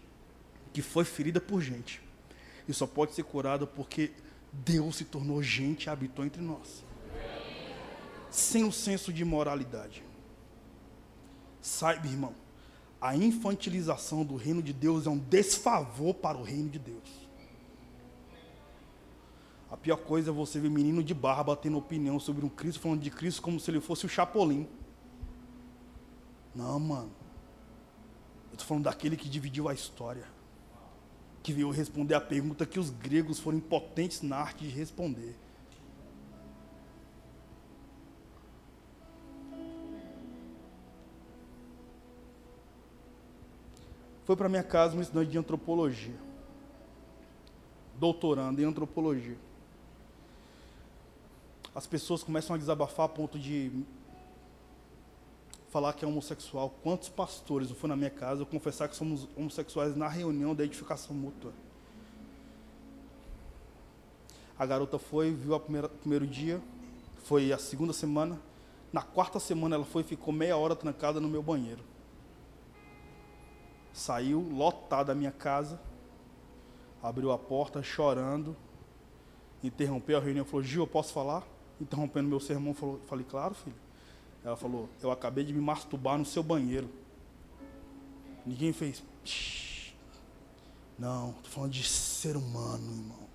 que foi ferida por gente. E só pode ser curada porque Deus se tornou gente e habitou entre nós. Sem o senso de moralidade. Saiba, irmão, a infantilização do reino de Deus é um desfavor para o reino de Deus. A pior coisa é você ver menino de barba tendo opinião sobre um Cristo, falando de Cristo como se ele fosse o Chapolin. Não, mano. Eu estou falando daquele que dividiu a história que veio responder a pergunta que os gregos foram impotentes na arte de responder. Foi para minha casa um estudante de antropologia, doutorando em antropologia. As pessoas começam a desabafar a ponto de falar que é homossexual. Quantos pastores, eu fui na minha casa, confessar que somos homossexuais na reunião da edificação mútua. A garota foi, viu o primeiro dia, foi a segunda semana. Na quarta semana ela foi e ficou meia hora trancada no meu banheiro. Saiu lotada da minha casa, abriu a porta chorando, interrompeu a reunião, falou, Gil, eu posso falar? Interrompendo meu sermão, falou, falei, claro, filho. Ela falou: Eu acabei de me masturbar no seu banheiro. Ninguém fez. Psh. Não, estou falando de ser humano, irmão.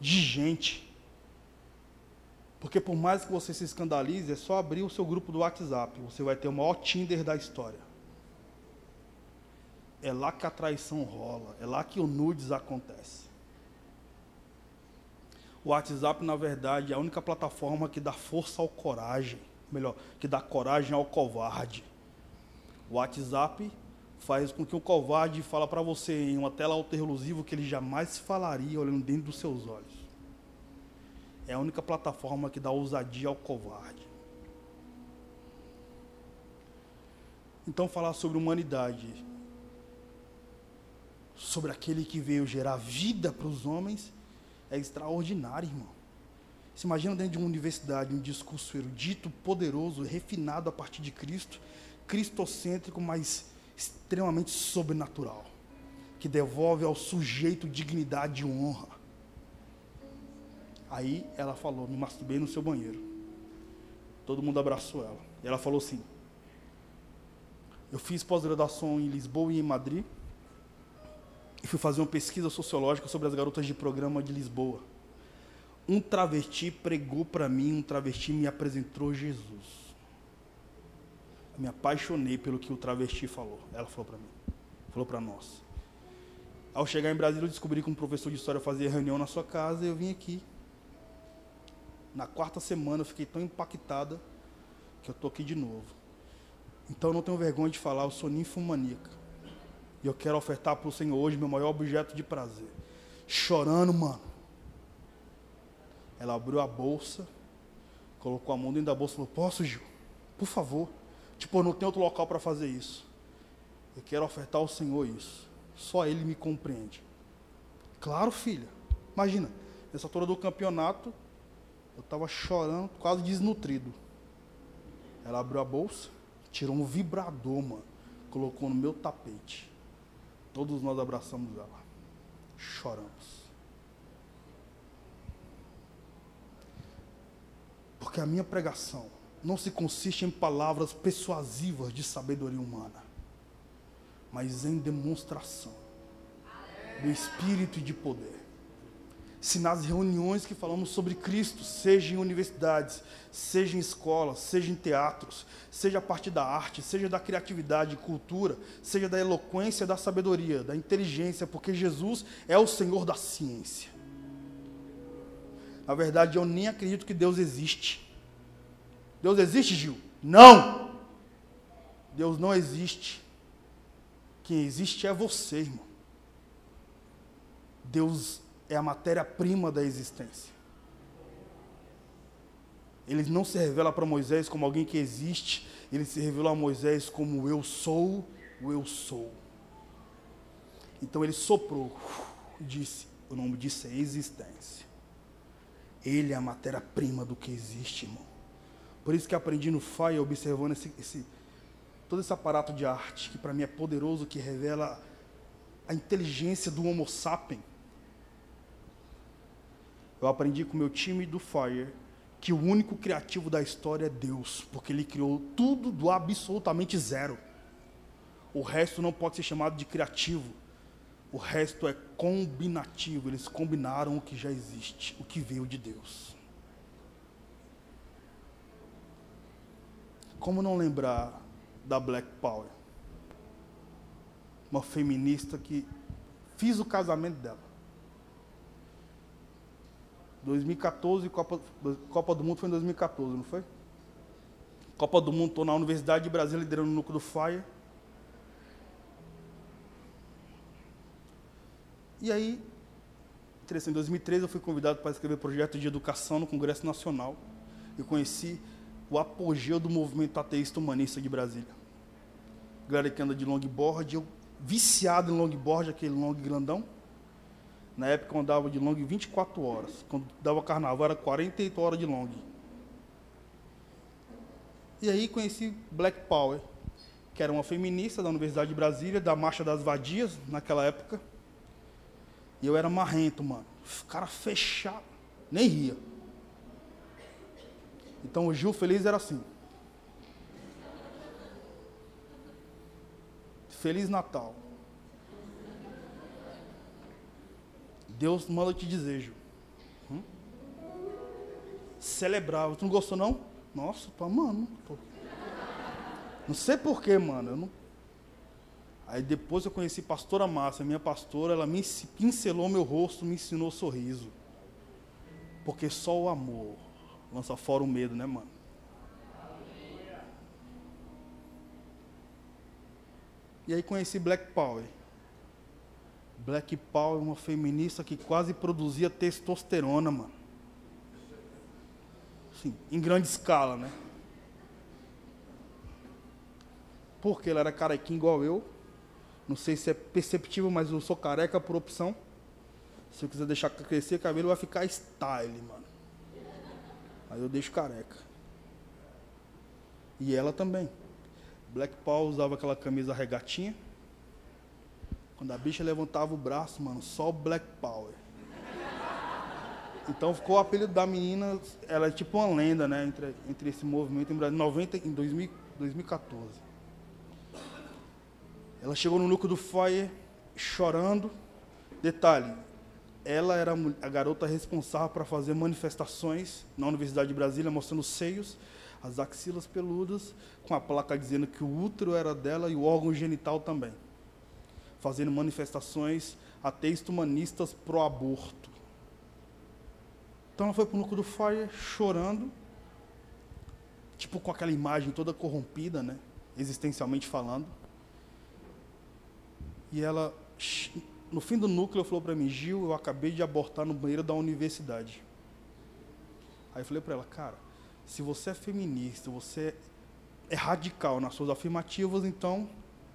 De gente. Porque por mais que você se escandalize, é só abrir o seu grupo do WhatsApp. Você vai ter o maior Tinder da história. É lá que a traição rola. É lá que o nudes acontece. O WhatsApp, na verdade, é a única plataforma que dá força ao coragem. Melhor, que dá coragem ao covarde. O WhatsApp faz com que o covarde fala para você em uma tela alterlusiva que ele jamais falaria olhando dentro dos seus olhos. É a única plataforma que dá ousadia ao covarde. Então falar sobre humanidade, sobre aquele que veio gerar vida para os homens, é extraordinário, irmão. Você imagina dentro de uma universidade um discurso erudito, poderoso, refinado a partir de Cristo, cristocêntrico, mas extremamente sobrenatural, que devolve ao sujeito dignidade e honra. Aí ela falou: Me masturbei no seu banheiro. Todo mundo abraçou ela. E ela falou assim: Eu fiz pós-graduação em Lisboa e em Madrid. E fui fazer uma pesquisa sociológica sobre as garotas de programa de Lisboa. Um travesti pregou para mim, um travesti me apresentou Jesus me apaixonei pelo que o travesti falou. Ela falou para mim, falou para nós. Ao chegar em Brasília, eu descobri que um professor de história fazia reunião na sua casa e eu vim aqui. Na quarta semana eu fiquei tão impactada que eu tô aqui de novo. Então eu não tenho vergonha de falar, eu sou ninfomaníaca. E eu quero ofertar para o Senhor hoje meu maior objeto de prazer. Chorando, mano. Ela abriu a bolsa, colocou a mão dentro da bolsa e falou: Posso, Gil? Por favor. Tipo, não tem outro local para fazer isso. Eu quero ofertar ao Senhor isso. Só Ele me compreende. Claro, filha. Imagina, nessa altura do campeonato, eu estava chorando, quase desnutrido. Ela abriu a bolsa, tirou um vibrador, mano, colocou no meu tapete. Todos nós abraçamos ela. Choramos. Porque a minha pregação não se consiste em palavras persuasivas de sabedoria humana, mas em demonstração do Espírito e de poder. Se nas reuniões que falamos sobre Cristo, seja em universidades, seja em escolas, seja em teatros, seja a partir da arte, seja da criatividade, cultura, seja da eloquência, da sabedoria, da inteligência, porque Jesus é o Senhor da ciência. Na verdade, eu nem acredito que Deus existe. Deus existe, Gil? Não! Deus não existe. Quem existe é você, irmão. Deus é a matéria-prima da existência. Ele não se revela para Moisés como alguém que existe, ele se revelou a Moisés como eu sou, o eu sou. Então ele soprou disse: o nome disso é existência. Ele é a matéria-prima do que existe, irmão. Por isso que aprendi no FAI, observando esse, esse, todo esse aparato de arte, que para mim é poderoso, que revela a inteligência do Homo sapiens. Eu aprendi com o meu time do Fire que o único criativo da história é Deus, porque Ele criou tudo do absolutamente zero. O resto não pode ser chamado de criativo. O resto é combinativo. Eles combinaram o que já existe, o que veio de Deus. Como não lembrar da Black Power? Uma feminista que fiz o casamento dela. 2014, Copa, Copa do Mundo foi em 2014, não foi? Copa do Mundo, estou na Universidade de Brasília liderando o núcleo do FIRE. E aí, em 2013, eu fui convidado para escrever projeto de educação no Congresso Nacional. Eu conheci o apogeu do movimento ateísta humanista de Brasília. Galera que anda de longboard, eu viciado em longboard, aquele long grandão. Na época eu andava de long 24 horas. Quando dava carnaval era 48 horas de long. E aí conheci Black Power, que era uma feminista da Universidade de Brasília, da Marcha das Vadias, naquela época. E eu era marrento, mano. Cara fechado, nem ria. Então o Gil Feliz era assim. Feliz Natal. Deus manda te dizer, Gil. Hum? Celebrava. Tu não gostou, não? Nossa, pô, mano. Pô. Não sei porquê, mano. Eu não... Aí depois eu conheci a pastora Márcia, minha pastora, ela me pincelou meu rosto, me ensinou sorriso. Porque só o amor lança fora o medo, né, mano? E aí conheci Black Power. Black Power é uma feminista que quase produzia testosterona, mano. Sim, em grande escala, né? Porque ela era carequinha igual eu. Não sei se é perceptível, mas eu sou careca por opção. Se eu quiser deixar crescer o cabelo, vai ficar style, mano. Aí eu deixo careca. E ela também. Black Paul usava aquela camisa regatinha. Quando a bicha levantava o braço, mano, só Black Power. Então ficou o apelido da menina, ela é tipo uma lenda, né, entre, entre esse movimento em Brasil, 90, em 2000, 2014. Ela chegou no núcleo do Fire chorando. Detalhe, ela era a garota responsável para fazer manifestações na Universidade de Brasília, mostrando seios, as axilas peludas, com a placa dizendo que o útero era dela e o órgão genital também. Fazendo manifestações ateístas humanistas pro aborto. Então ela foi para o núcleo do Fire chorando, tipo com aquela imagem toda corrompida, né? existencialmente falando. E ela, no fim do núcleo, falou para mim, Gil, eu acabei de abortar no banheiro da universidade. Aí eu falei para ela, cara, se você é feminista, você é radical nas suas afirmativas, então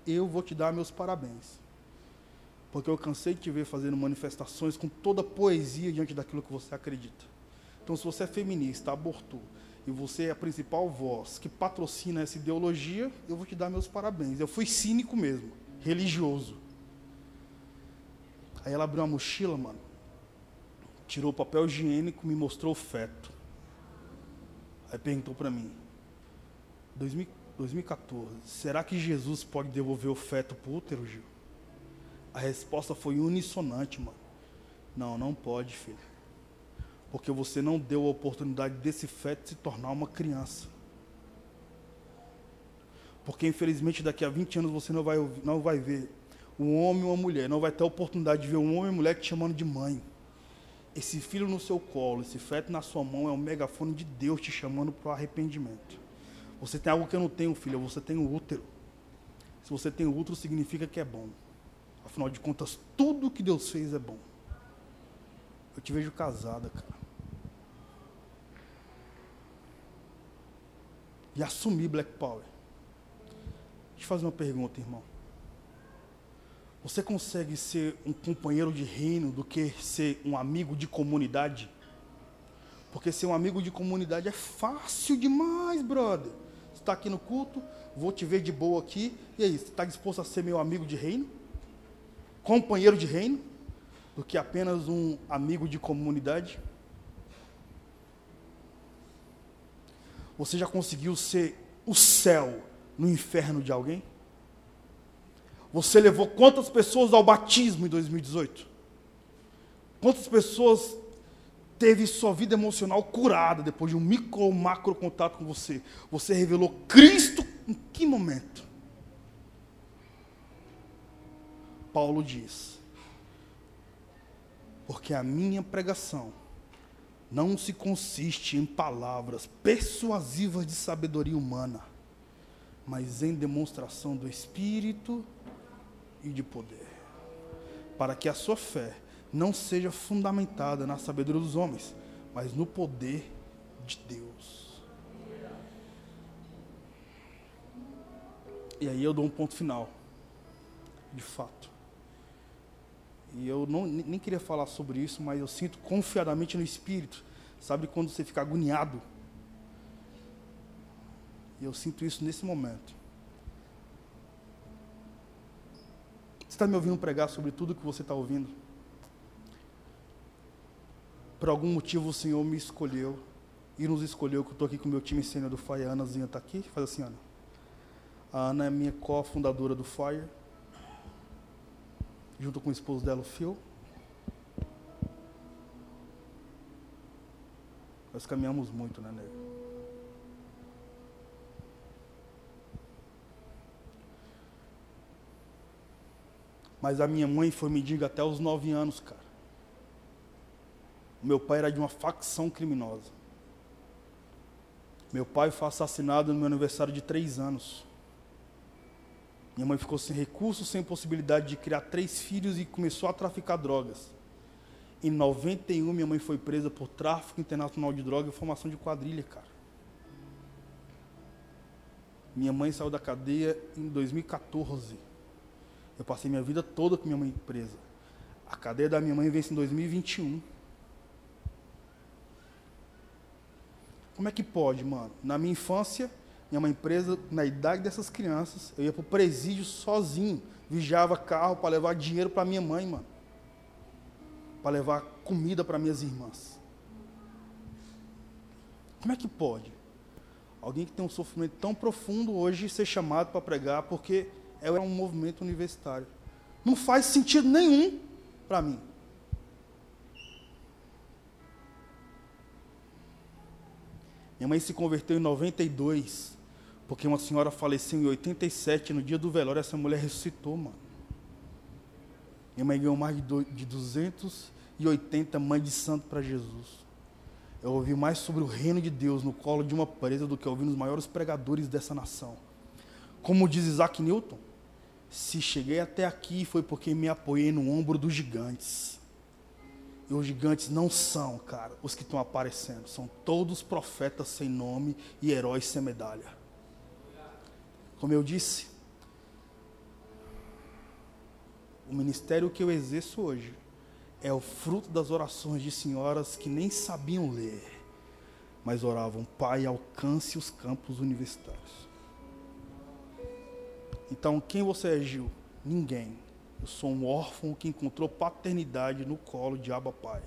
eu vou te dar meus parabéns. Porque eu cansei de te ver fazendo manifestações com toda poesia diante daquilo que você acredita. Então, se você é feminista, abortou, e você é a principal voz que patrocina essa ideologia, eu vou te dar meus parabéns. Eu fui cínico mesmo, religioso. Aí ela abriu uma mochila, mano, tirou o papel higiênico, me mostrou o feto. Aí perguntou para mim, 2014, será que Jesus pode devolver o feto pro útero, Gil? A resposta foi unissonante, mano. Não, não pode, filho. Porque você não deu a oportunidade desse feto se tornar uma criança. Porque infelizmente daqui a 20 anos você não vai, não vai ver um homem ou uma mulher, não vai ter a oportunidade de ver um homem e uma mulher te chamando de mãe. Esse filho no seu colo, esse feto na sua mão é um megafone de Deus te chamando para o arrependimento. Você tem algo que eu não tenho, filho, você tem o útero. Se você tem o útero, significa que é bom. Afinal de contas, tudo que Deus fez é bom. Eu te vejo casada, cara. E assumir Black Power. Deixa eu fazer uma pergunta, irmão. Você consegue ser um companheiro de reino do que ser um amigo de comunidade? Porque ser um amigo de comunidade é fácil demais, brother. Você está aqui no culto, vou te ver de boa aqui. E aí, você está disposto a ser meu amigo de reino? Companheiro de reino? Do que apenas um amigo de comunidade? Você já conseguiu ser o céu no inferno de alguém? Você levou quantas pessoas ao batismo em 2018? Quantas pessoas teve sua vida emocional curada depois de um micro ou macro contato com você? Você revelou Cristo em que momento? Paulo diz: Porque a minha pregação não se consiste em palavras persuasivas de sabedoria humana, mas em demonstração do Espírito e de poder, para que a sua fé não seja fundamentada na sabedoria dos homens, mas no poder de Deus. E aí eu dou um ponto final, de fato. E eu não, nem queria falar sobre isso, mas eu sinto confiadamente no Espírito. Sabe quando você fica agoniado? E eu sinto isso nesse momento. Você está me ouvindo pregar sobre tudo que você está ouvindo? Por algum motivo o Senhor me escolheu e nos escolheu, que eu estou aqui com o meu time sênior do Fire, a Anazinha está aqui, faz assim, Ana. A Ana é minha co-fundadora do Fire junto com o esposo dela, o Phil. Nós caminhamos muito, né, nego? Mas a minha mãe foi mendiga até os nove anos, cara. Meu pai era de uma facção criminosa. Meu pai foi assassinado no meu aniversário de três anos. Minha mãe ficou sem recursos, sem possibilidade de criar três filhos e começou a traficar drogas. Em 91, minha mãe foi presa por tráfico internacional de drogas e formação de quadrilha, cara. Minha mãe saiu da cadeia em 2014. Eu passei minha vida toda com minha mãe presa. A cadeia da minha mãe vence em 2021. Como é que pode, mano? Na minha infância, minha mãe presa, na idade dessas crianças, eu ia pro presídio sozinho, vigiava carro para levar dinheiro para minha mãe, mano. Para levar comida para minhas irmãs. Como é que pode? Alguém que tem um sofrimento tão profundo hoje ser chamado para pregar porque é um movimento universitário. Não faz sentido nenhum para mim. Minha mãe se converteu em 92, porque uma senhora faleceu em 87, no dia do velório, essa mulher ressuscitou, mano. Minha mãe ganhou mais de 280 mães de santo para Jesus. Eu ouvi mais sobre o reino de Deus no colo de uma presa do que ouvi nos maiores pregadores dessa nação. Como diz Isaac Newton, se cheguei até aqui foi porque me apoiei no ombro dos gigantes. E os gigantes não são, cara, os que estão aparecendo. São todos profetas sem nome e heróis sem medalha. Como eu disse, o ministério que eu exerço hoje é o fruto das orações de senhoras que nem sabiam ler, mas oravam: Pai, alcance os campos universitários. Então, quem você é, Gil? Ninguém. Eu sou um órfão que encontrou paternidade no colo de Abba Pai.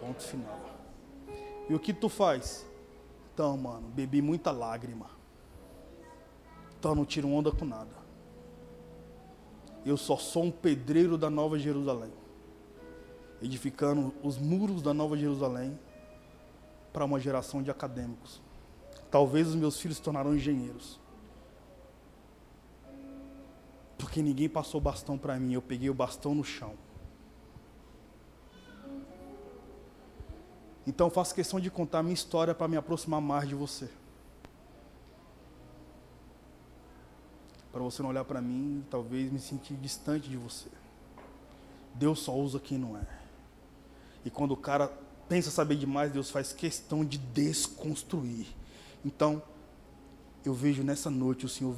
Ponto final. E o que tu faz? Então, mano, bebi muita lágrima. Então não tiro onda com nada. Eu só sou um pedreiro da Nova Jerusalém, edificando os muros da Nova Jerusalém para uma geração de acadêmicos. Talvez os meus filhos se tornarão engenheiros. Porque ninguém passou bastão para mim, eu peguei o bastão no chão. Então faço questão de contar minha história para me aproximar mais de você. Para você não olhar para mim e talvez me sentir distante de você. Deus só usa quem não é. E quando o cara pensa saber demais, Deus faz questão de desconstruir. Então, eu vejo nessa noite o Senhor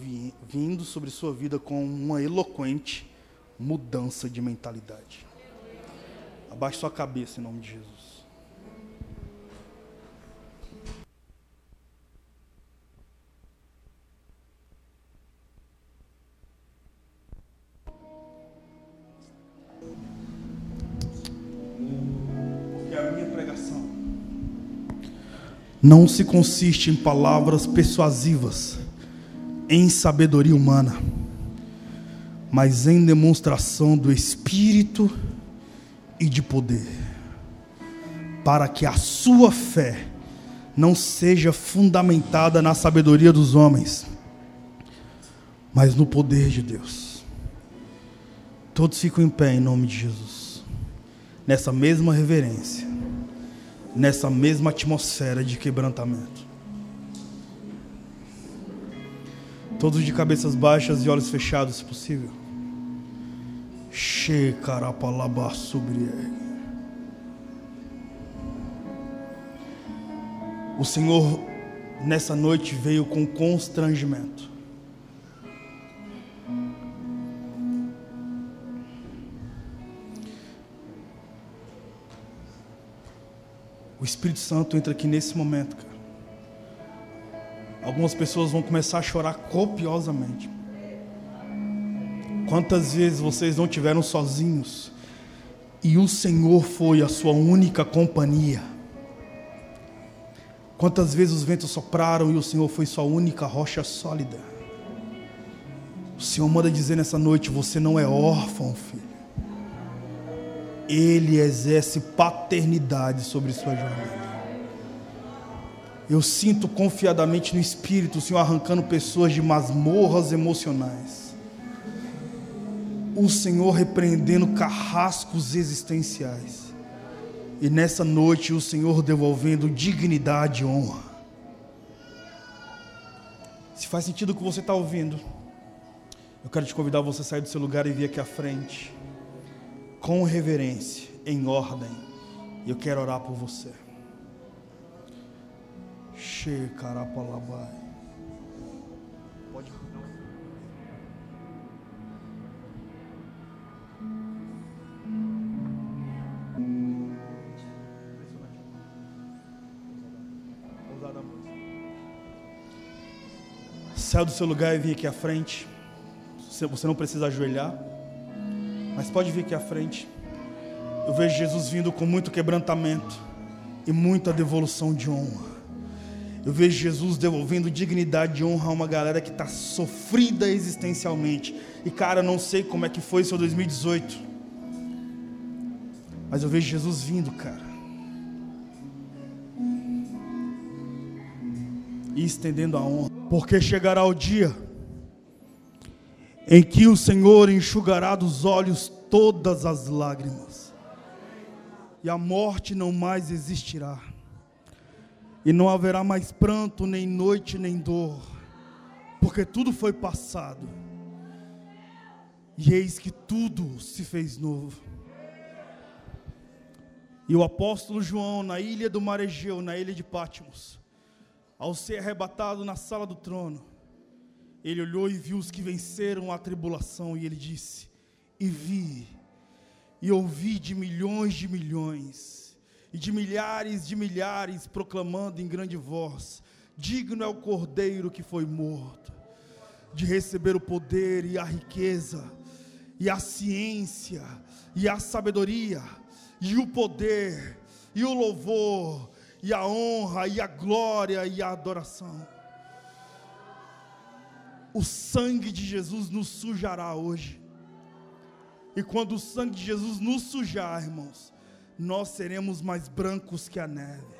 vindo sobre sua vida com uma eloquente mudança de mentalidade. Abaixe sua cabeça em nome de Jesus. Não se consiste em palavras persuasivas, em sabedoria humana, mas em demonstração do Espírito e de poder, para que a sua fé não seja fundamentada na sabedoria dos homens, mas no poder de Deus. Todos ficam em pé em nome de Jesus, nessa mesma reverência nessa mesma atmosfera de quebrantamento. Todos de cabeças baixas e olhos fechados, se possível. O Senhor nessa noite veio com constrangimento. O Espírito Santo entra aqui nesse momento, cara. Algumas pessoas vão começar a chorar copiosamente. Quantas vezes vocês não tiveram sozinhos e o Senhor foi a sua única companhia? Quantas vezes os ventos sopraram e o Senhor foi sua única rocha sólida? O Senhor manda dizer nessa noite: você não é órfão, filho. Ele exerce paternidade sobre sua jornada. Eu sinto confiadamente no Espírito o Senhor arrancando pessoas de masmorras emocionais. O Senhor repreendendo carrascos existenciais. E nessa noite o Senhor devolvendo dignidade e honra. Se faz sentido o que você está ouvindo, eu quero te convidar a você sair do seu lugar e vir aqui à frente, com reverência, em ordem. E eu quero orar por você. Shekarapalabai. Pode Sai do seu lugar e vem aqui à frente. Você não precisa ajoelhar, mas pode vir aqui à frente. Eu vejo Jesus vindo com muito quebrantamento e muita devolução de honra. Eu vejo Jesus devolvendo dignidade e honra a uma galera que está sofrida existencialmente. E cara, não sei como é que foi seu 2018. Mas eu vejo Jesus vindo, cara. E estendendo a honra. Porque chegará o dia em que o Senhor enxugará dos olhos todas as lágrimas. E a morte não mais existirá e não haverá mais pranto, nem noite, nem dor, porque tudo foi passado, e eis que tudo se fez novo. E o apóstolo João, na ilha do Mar Egeu, na ilha de Pátimos, ao ser arrebatado na sala do trono, ele olhou e viu os que venceram a tribulação, e ele disse: E vi, e ouvi de milhões de milhões, e de milhares de milhares proclamando em grande voz: Digno é o cordeiro que foi morto, de receber o poder e a riqueza, e a ciência, e a sabedoria, e o poder, e o louvor, e a honra, e a glória, e a adoração. O sangue de Jesus nos sujará hoje. E quando o sangue de Jesus nos sujar, irmãos, nós seremos mais brancos que a neve.